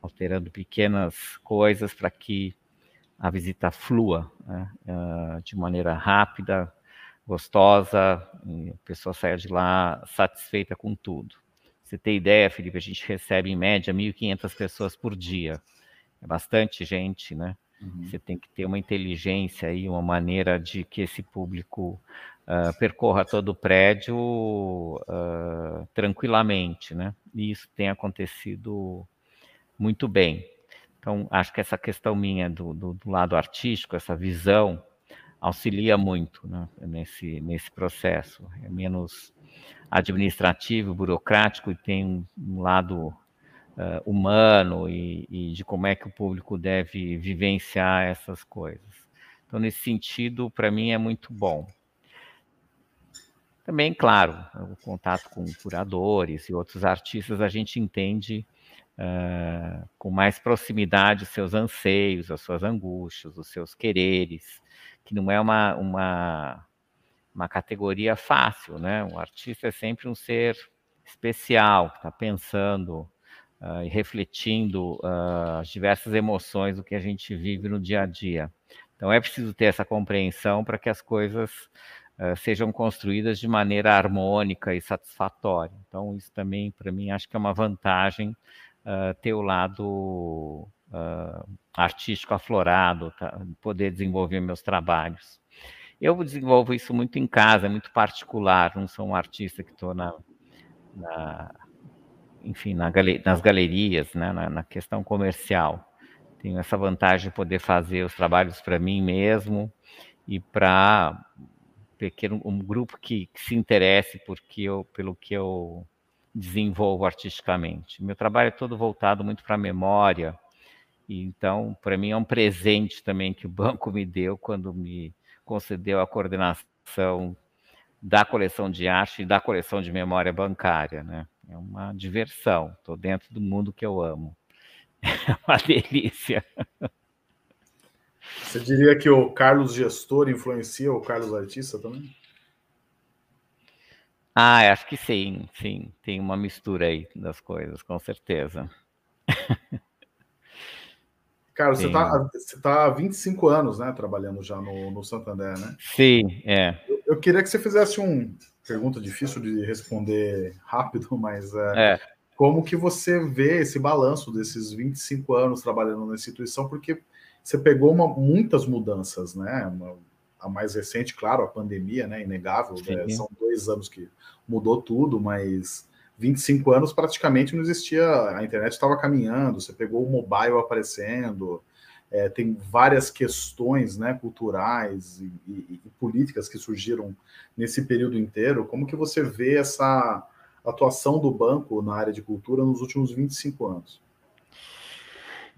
alterando pequenas coisas para que a visita flua né, uh, de maneira rápida, gostosa, a pessoa saia de lá satisfeita com tudo. Você tem ideia, Felipe, a gente recebe em média 1.500 pessoas por dia. É bastante gente, né? Uhum. Você tem que ter uma inteligência e uma maneira de que esse público uh, percorra todo o prédio uh, tranquilamente, né? E isso tem acontecido muito bem. Então, acho que essa questão minha do, do, do lado artístico, essa visão auxilia muito né, nesse, nesse processo. É menos administrativo, burocrático e tem um lado uh, humano e, e, de como é que o público deve vivenciar essas coisas. Então, nesse sentido, para mim é muito bom. Também, claro, o contato com curadores e outros artistas, a gente entende uh, com mais proximidade os seus anseios, as suas angústias, os seus quereres, que não é uma, uma, uma categoria fácil, né? Um artista é sempre um ser especial, que está pensando uh, e refletindo uh, as diversas emoções do que a gente vive no dia a dia. Então é preciso ter essa compreensão para que as coisas uh, sejam construídas de maneira harmônica e satisfatória. Então, isso também, para mim, acho que é uma vantagem ter o lado uh, artístico aflorado, tá? poder desenvolver meus trabalhos. Eu desenvolvo isso muito em casa, é muito particular, não sou um artista que estou na, na, enfim, na nas galerias, né? na, na questão comercial tenho essa vantagem de poder fazer os trabalhos para mim mesmo e para pequeno um grupo que, que se interesse porque eu, pelo que eu desenvolvo artisticamente. Meu trabalho é todo voltado muito para a memória, então, para mim, é um presente também que o banco me deu quando me concedeu a coordenação da coleção de arte e da coleção de memória bancária. Né? É uma diversão, estou dentro do mundo que eu amo. É uma delícia. Você diria que o Carlos gestor influencia o Carlos artista também? Ah, acho que sim, sim. Tem uma mistura aí das coisas, com certeza. Carlos, você está você tá há 25 anos, né, trabalhando já no, no Santander, né? Sim, é. Eu, eu queria que você fizesse uma pergunta difícil de responder rápido, mas é, é. como que você vê esse balanço desses 25 anos trabalhando na instituição, porque você pegou uma, muitas mudanças, né? Uma, a mais recente, claro, a pandemia, né? Inegável, né? são dois anos que mudou tudo, mas 25 anos praticamente não existia, a internet estava caminhando, você pegou o mobile aparecendo, é, tem várias questões né, culturais e, e, e, políticas que surgiram nesse período inteiro. Como que você vê essa atuação do banco na área de cultura nos últimos 25 anos?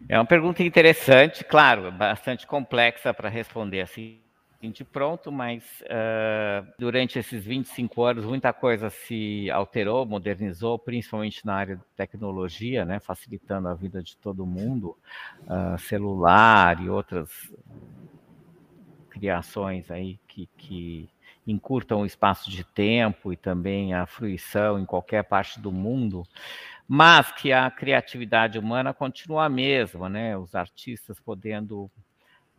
É uma pergunta interessante, claro, bastante complexa para responder assim de pronto, mas uh, durante esses 25 anos muita coisa se alterou, modernizou, principalmente na área de tecnologia, né, facilitando a vida de todo mundo, uh, celular e outras criações aí que, que encurtam o espaço de tempo e também a fruição em qualquer parte do mundo mas que a criatividade humana continua a mesma, né? Os artistas podendo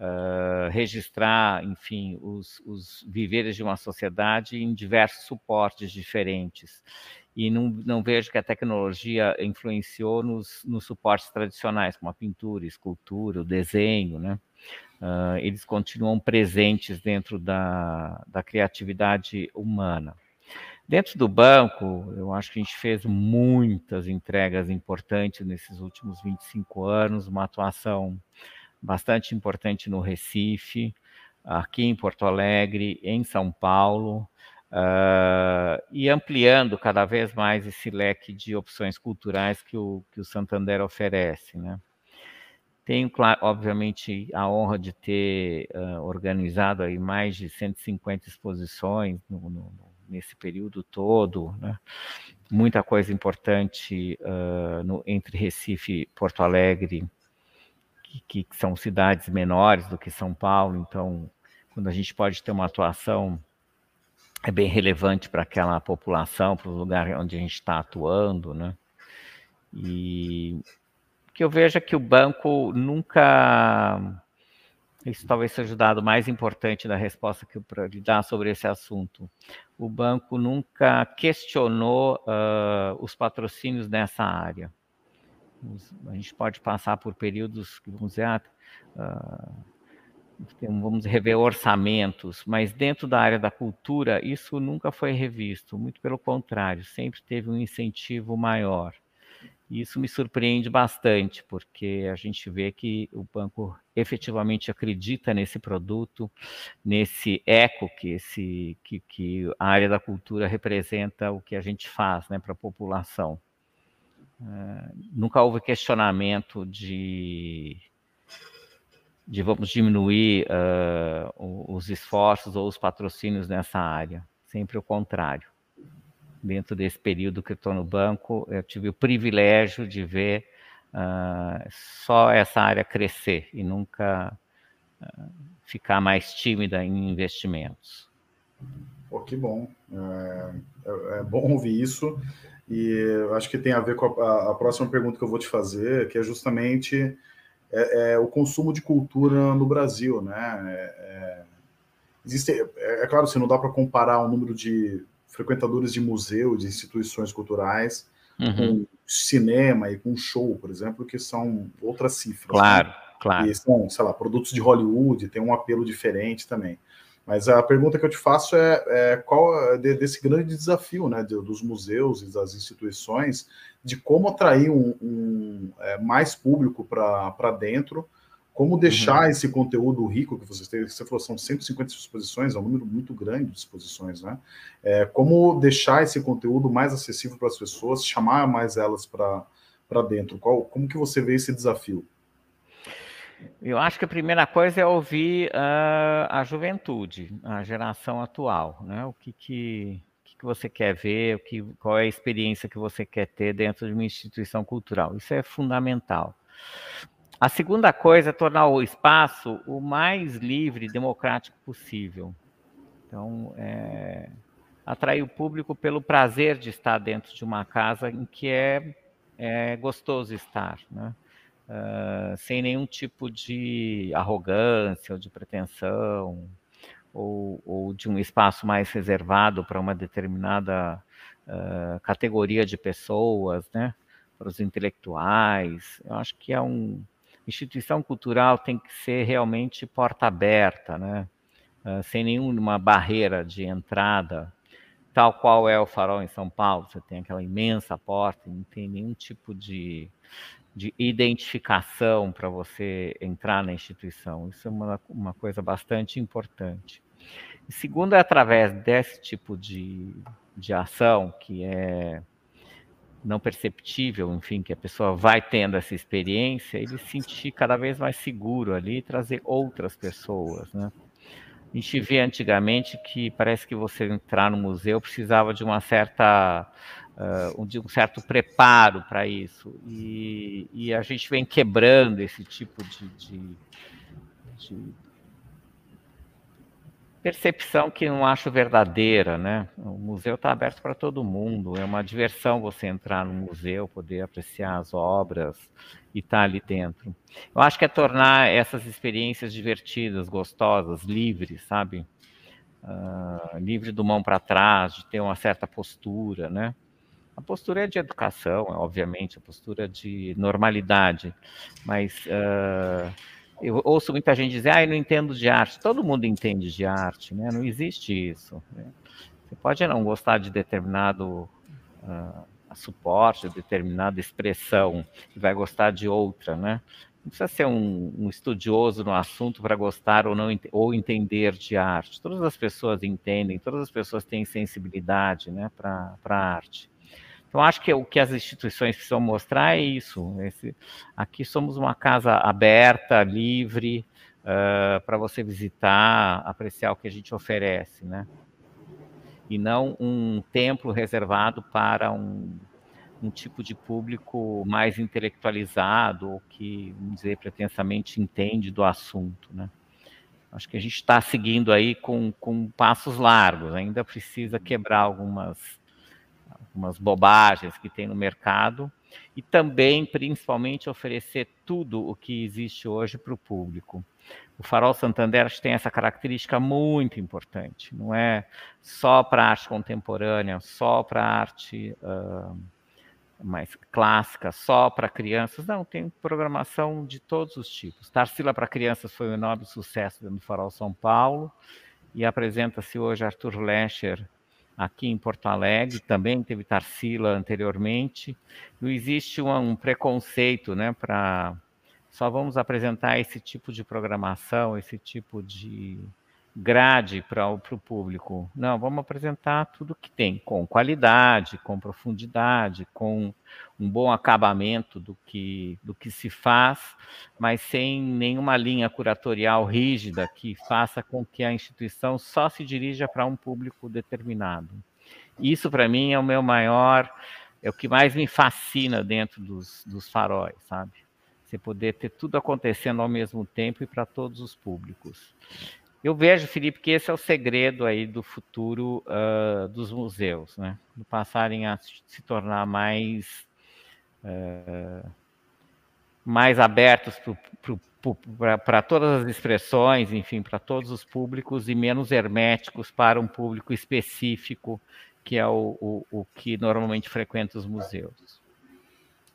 uh, registrar, enfim, os, os viveres de uma sociedade em diversos suportes diferentes. E não, não vejo que a tecnologia influenciou nos, nos suportes tradicionais, como a pintura, a escultura, o desenho, né? Uh, eles continuam presentes dentro da, da criatividade humana. Dentro do banco, eu acho que a gente fez muitas entregas importantes nesses últimos 25 anos, uma atuação bastante importante no Recife, aqui em Porto Alegre, em São Paulo, uh, e ampliando cada vez mais esse leque de opções culturais que o, que o Santander oferece. Né? Tenho, obviamente, a honra de ter uh, organizado aí mais de 150 exposições no, no nesse período todo, né? muita coisa importante uh, no, entre Recife e Porto Alegre, que, que, são cidades menores do que São Paulo, então, quando a gente pode ter uma atuação é bem relevante para aquela população, para o lugar onde a gente está atuando, né? E que eu vejo é que o banco nunca isso talvez seja o dado mais importante da resposta que eu lhe dar sobre esse assunto. O banco nunca questionou uh, os patrocínios nessa área. A gente pode passar por períodos que vamos dizer, uh, vamos rever orçamentos, mas dentro da área da cultura isso nunca foi revisto. Muito pelo contrário, sempre teve um incentivo maior. E isso me surpreende bastante, porque a gente vê que o banco efetivamente acredita nesse produto, nesse eco que, esse, que, que a área da cultura representa o que a gente faz né, para a população. Uh, nunca houve questionamento de, de vamos diminuir uh, os esforços ou os patrocínios nessa área, sempre o contrário dentro desse período que estou no banco, eu tive o privilégio de ver uh, só essa área crescer e nunca ficar mais tímida em investimentos. Pô, que bom. É, é, é, bom ouvir isso. E acho que tem a ver com a, a, próxima pergunta que eu vou te fazer, que é justamente é, é o consumo de cultura no Brasil, né? É, é existe, é, claro, você não dá para comparar o número de frequentadores de museu, de instituições culturais, uhum. com cinema e com show, por exemplo, que são outras cifras. Claro, né? claro. E são, sei lá, produtos de Hollywood, tem um apelo diferente também. Mas a pergunta que eu te faço é, é qual é desse grande desafio, né, dos museus e das instituições, de como atrair um, um é, mais público para dentro como deixar uhum. esse conteúdo rico que vocês têm, você falou, são 150 exposições, é um número muito grande de exposições, né? É, como deixar esse conteúdo mais acessível para as pessoas, chamar mais elas para dentro? Qual, como que você vê esse desafio? Eu acho que a primeira coisa é ouvir uh, a juventude, a geração atual, né? O que, que, que você quer ver, o que, qual é a experiência que você quer ter dentro de uma instituição cultural. Isso é fundamental. A segunda coisa é tornar o espaço o mais livre e democrático possível. Então, é, atrair o público pelo prazer de estar dentro de uma casa em que é, é gostoso estar, né? Sem nenhum tipo de arrogância ou de pretensão, ou, ou de um espaço mais reservado para uma determinada uh, categoria de pessoas, né? para os intelectuais. Eu acho que é um, instituição cultural tem que ser realmente porta aberta, né? Uh, sem nenhuma barreira de entrada, tal qual é o farol em São Paulo. Você tem aquela imensa porta, não tem nenhum tipo de, de identificação para você entrar na instituição. Isso é uma, uma coisa bastante importante. E segundo, é através desse tipo de, de ação, que é não perceptível, enfim, que a pessoa vai tendo essa experiência, ele se sentir cada vez mais seguro ali e trazer outras pessoas, né? A gente vê antigamente que parece que você entrar no museu precisava de uma certa uh, de um certo preparo para isso e, e, a gente vem quebrando esse tipo de, de, de percepção que não acho verdadeira, né? O museu está aberto para todo mundo, é uma diversão você entrar no museu, poder apreciar as obras e estar tá ali dentro. Eu acho que é tornar essas experiências divertidas, gostosas, livres, sabe? Uh, livre do mão para trás, de ter uma certa postura, né? A postura é de educação, obviamente, a postura de normalidade, mas uh, eu ouço muita gente dizer, ah, eu não entendo de arte. Todo mundo entende de arte, né? Não existe isso. Né? Você pode não gostar de determinado uh, suporte, de determinada expressão, e vai gostar de outra, né? Não precisa ser um, um estudioso no assunto para gostar ou não ou entender de arte. Todas as pessoas entendem, todas as pessoas têm sensibilidade, né, para a arte. Então, acho que o que as instituições precisam mostrar é isso. Esse, aqui somos uma casa aberta, livre, uh, para você visitar, apreciar o que a gente oferece, né? E não um templo reservado para um, um tipo de público mais intelectualizado ou que, vamos dizer, pretensamente entende do assunto, né? Acho que a gente está seguindo aí com, com passos largos, ainda precisa quebrar algumas umas bobagens que tem no mercado e também, principalmente, oferecer tudo o que existe hoje para o público. O Farol Santander tem essa característica muito importante. Não é só para arte contemporânea, só para arte uh, mais clássica, só para crianças. Não, tem programação de todos os tipos. Tarsila para crianças foi um enorme sucesso do Farol São Paulo e apresenta-se hoje Arthur Lescher aqui em Porto Alegre, também teve Tarsila anteriormente. Não existe um, um preconceito, né, para só vamos apresentar esse tipo de programação, esse tipo de grade para o público. Não, vamos apresentar tudo que tem, com qualidade, com profundidade, com um bom acabamento do que, do que se faz, mas sem nenhuma linha curatorial rígida que faça com que a instituição só se dirija para um público determinado. Isso, para mim, é o meu maior, é o que mais me fascina dentro dos, dos faróis, sabe? Você poder ter tudo acontecendo ao mesmo tempo e para todos os públicos. Eu vejo, Felipe, que esse é o segredo aí do futuro uh, dos museus, né? Passarem a se tornar mais uh, mais abertos para todas as expressões, enfim, para todos os públicos e menos herméticos para um público específico, que é o, o, o que normalmente frequenta os museus.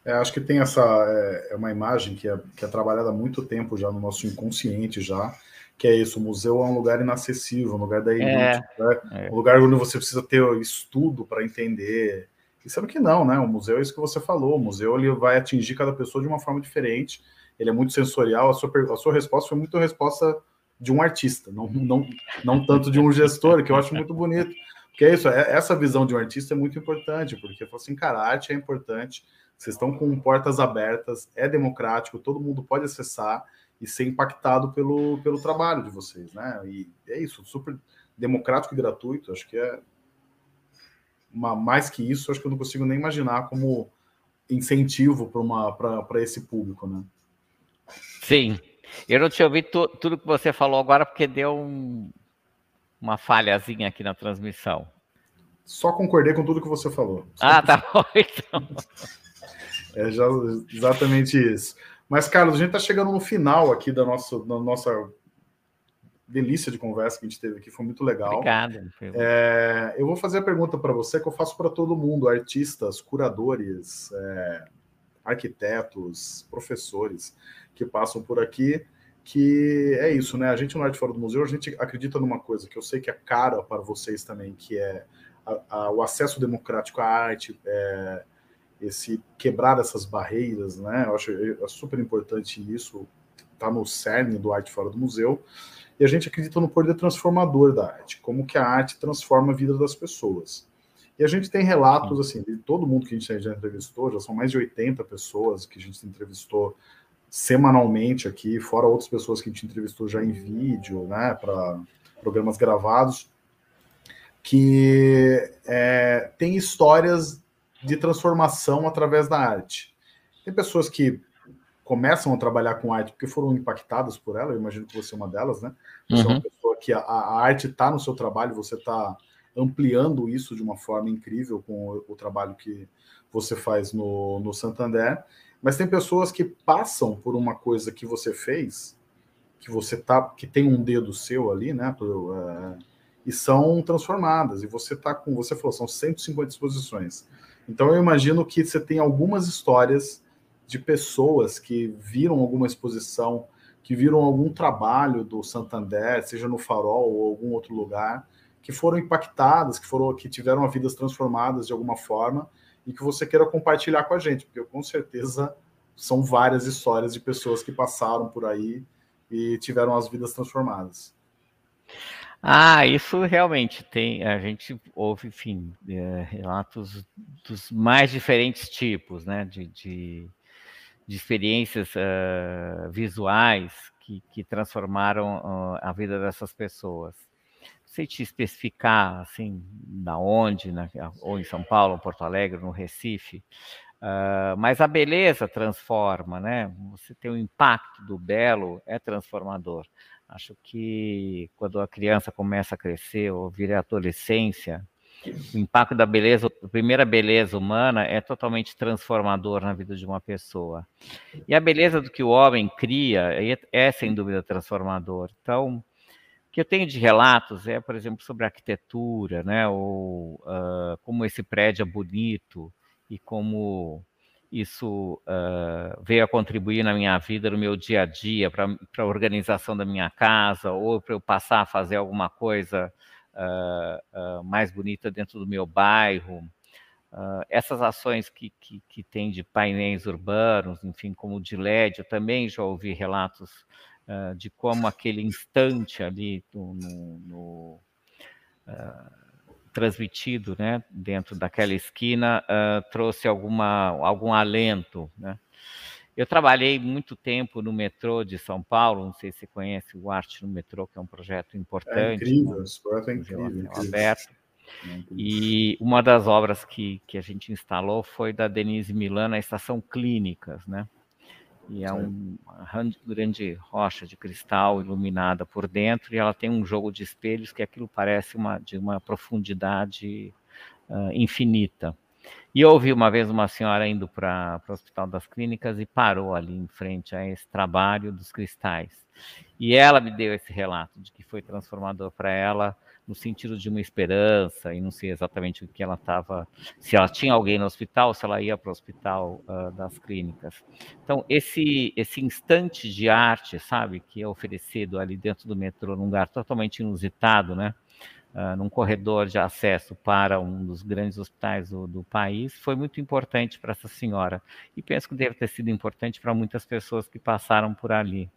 É, acho que tem essa é, é uma imagem que é, que é trabalhada há muito tempo já no nosso inconsciente já que é isso, o museu é um lugar inacessível, um lugar da elite, é, né? é. um lugar onde você precisa ter estudo para entender. E sabe que não, né? O museu é isso que você falou, o museu ele vai atingir cada pessoa de uma forma diferente, ele é muito sensorial, a sua, a sua resposta foi muito resposta de um artista, não, não, não tanto de um gestor, que eu acho muito bonito. Porque é isso, é, essa visão de um artista é muito importante, porque assim, cara, a arte é importante, vocês estão com portas abertas, é democrático, todo mundo pode acessar, e ser impactado pelo, pelo trabalho de vocês, né? E é isso, super democrático e gratuito. Acho que é uma, mais que isso, acho que eu não consigo nem imaginar como incentivo para esse público, né? Sim. Eu não tinha ouvido tu, tudo que você falou agora porque deu um, uma falhazinha aqui na transmissão. Só concordei com tudo que você falou. Só ah, tá bom, então. É já, exatamente isso. Mas, Carlos, a gente está chegando no final aqui da nossa, da nossa delícia de conversa que a gente teve aqui, foi muito legal. Obrigado. É, eu vou fazer a pergunta para você que eu faço para todo mundo: artistas, curadores, é, arquitetos, professores que passam por aqui. Que é isso, né? A gente no Arte Fora do Museu, a gente acredita numa coisa que eu sei que é cara para vocês também, que é a, a, o acesso democrático à arte, é, esse quebrar essas barreiras, né? Eu acho é super importante isso, está no cerne do Arte Fora do Museu. E a gente acredita no poder transformador da arte, como que a arte transforma a vida das pessoas. E a gente tem relatos, assim, de todo mundo que a gente já entrevistou, já são mais de 80 pessoas que a gente entrevistou semanalmente aqui, fora outras pessoas que a gente entrevistou já em vídeo, né, para programas gravados, que é, tem histórias de transformação através da arte. Tem pessoas que começam a trabalhar com arte porque foram impactadas por ela, eu imagino que você é uma delas, né? Você uhum. é uma uhum. pessoa que a, a arte está no seu trabalho, você está ampliando isso de uma forma incrível com o, o, trabalho que você faz no, no Santander. Mas tem pessoas que passam por uma coisa que você fez, que você tá, que tem um dedo seu ali, né? É, e são transformadas. E você tá com, você falou, são 150 exposições. Então eu imagino que você tem algumas histórias de pessoas que viram alguma exposição, que viram algum trabalho do Santander, seja no Farol ou algum outro lugar, que foram impactadas, que foram que tiveram vidas transformadas de alguma forma e que você queira compartilhar com a gente, porque com certeza são várias histórias de pessoas que passaram por aí e tiveram as vidas transformadas. Ah, isso realmente tem. A gente ouve, enfim, é, relatos dos mais diferentes tipos, né? De, de, de experiências uh, visuais que, que transformaram uh, a vida dessas pessoas. Não sei te especificar, assim, da onde, né? ou em São Paulo, Porto Alegre, no Recife, uh, mas a beleza transforma, né? Você tem o impacto do belo, é transformador. Acho que quando a criança começa a crescer ou vira adolescência, o impacto da beleza, a primeira beleza humana é totalmente transformador na vida de uma pessoa. E a beleza do que o homem cria é, é sem dúvida transformador. Então, o que eu tenho de relatos é, por exemplo, sobre arquitetura, né? Ou uh, como esse prédio é bonito e como isso uh, veio a contribuir na minha vida, no meu dia a dia, para a organização da minha casa, ou para eu passar a fazer alguma coisa uh, uh, mais bonita dentro do meu bairro. Essas ações que, que, que tem de painéis urbanos, enfim, como o de LED, eu também já ouvi relatos de como aquele instante ali no, no, no transmitido né, dentro daquela esquina trouxe alguma, algum alento, né? Eu trabalhei muito tempo no metrô de São Paulo, não sei se você conhece o Arte no Metrô, que é um projeto importante. É incrível, esse projeto é incrível. incrível. Aberto. É e uma das obras que, que a gente instalou foi da Denise Milan, na Estação Clínicas, né? E é um, uma grande rocha de cristal iluminada por dentro, e ela tem um jogo de espelhos que aquilo parece uma, de uma profundidade uh, infinita. E eu ouvi uma vez uma senhora indo para o Hospital das Clínicas e parou ali em frente a esse trabalho dos cristais. E ela me deu esse relato de que foi transformador para ela no sentido de uma esperança, e não sei exatamente o que ela estava, se ela tinha alguém no hospital, se ela ia para o hospital uh, das clínicas. Então, esse, esse instante de arte, sabe, que é oferecido ali dentro do metrô, num lugar totalmente inusitado, né? uh, num corredor de acesso para um dos grandes hospitais do, do país, foi muito importante para essa senhora. E penso que deve ter sido importante para muitas pessoas que passaram por ali.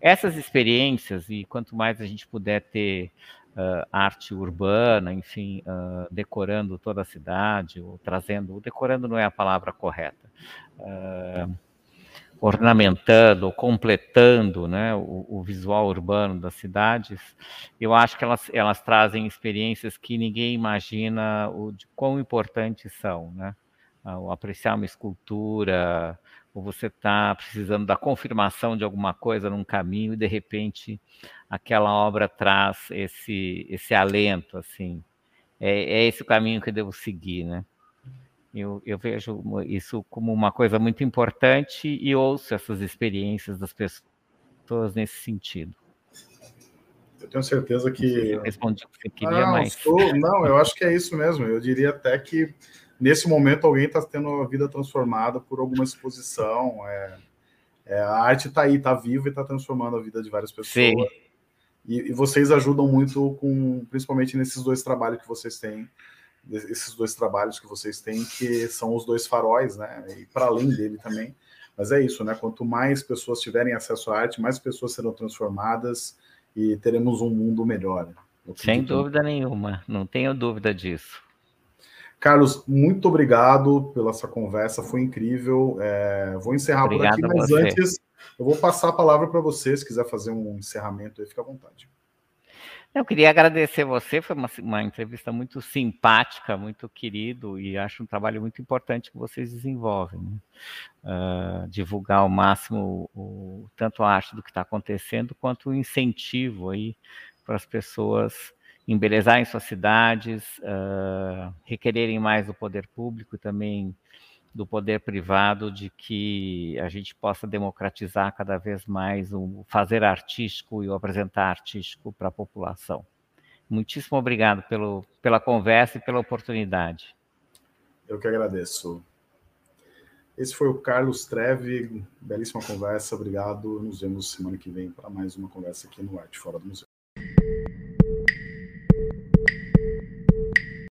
Essas experiências, e quanto mais a gente puder ter uh, arte urbana, enfim, uh, decorando toda a cidade, ou trazendo, decorando não é a palavra correta, uh, ornamentando ou completando né, o, o, visual urbano das cidades, eu acho que elas, elas trazem experiências que ninguém imagina o, de quão importantes são. Né? O apreciar uma escultura, ou você está precisando da confirmação de alguma coisa num caminho e de repente aquela obra traz esse, esse alento, assim. É, é esse o caminho que eu devo seguir, né? Eu, eu, vejo isso como uma coisa muito importante e ouço essas experiências das pessoas nesse sentido. Eu tenho certeza que. Respondi o que você queria, não, mas. Sou... Não, eu acho que é isso mesmo. Eu diria até que nesse momento alguém está tendo a vida transformada por alguma exposição. É... É, a arte está aí, está viva e está transformando a vida de várias pessoas. E, e vocês ajudam muito com, principalmente nesses dois trabalhos que vocês têm esses dois trabalhos que vocês têm, que são os dois faróis, né? E para além dele também. Mas é isso, né? Quanto mais pessoas tiverem acesso à arte, mais pessoas serão transformadas e teremos um mundo melhor. Sem dúvida nenhuma, não tenho dúvida disso. Carlos, muito obrigado pela essa conversa, foi incrível. É, vou encerrar Obrigado por aqui, mas antes eu vou passar a palavra para você, se quiser fazer um encerramento aí, fica à vontade. Eu queria agradecer você, foi uma, uma entrevista muito simpática, muito querido, e acho um trabalho muito importante que vocês desenvolvem. Né? Uh, divulgar ao máximo o, tanto a arte do que está acontecendo, quanto o incentivo aí para as pessoas embelezarem suas cidades, uh, requererem mais do poder público e também do poder privado de que a gente possa democratizar cada vez mais o fazer artístico e o apresentar artístico para a população. Muitíssimo obrigado pelo, pela conversa e pela oportunidade. Eu que agradeço. Esse foi o Carlos Treve, belíssima conversa, obrigado. Nos vemos semana que vem para mais uma conversa aqui no Arte Fora do Museu.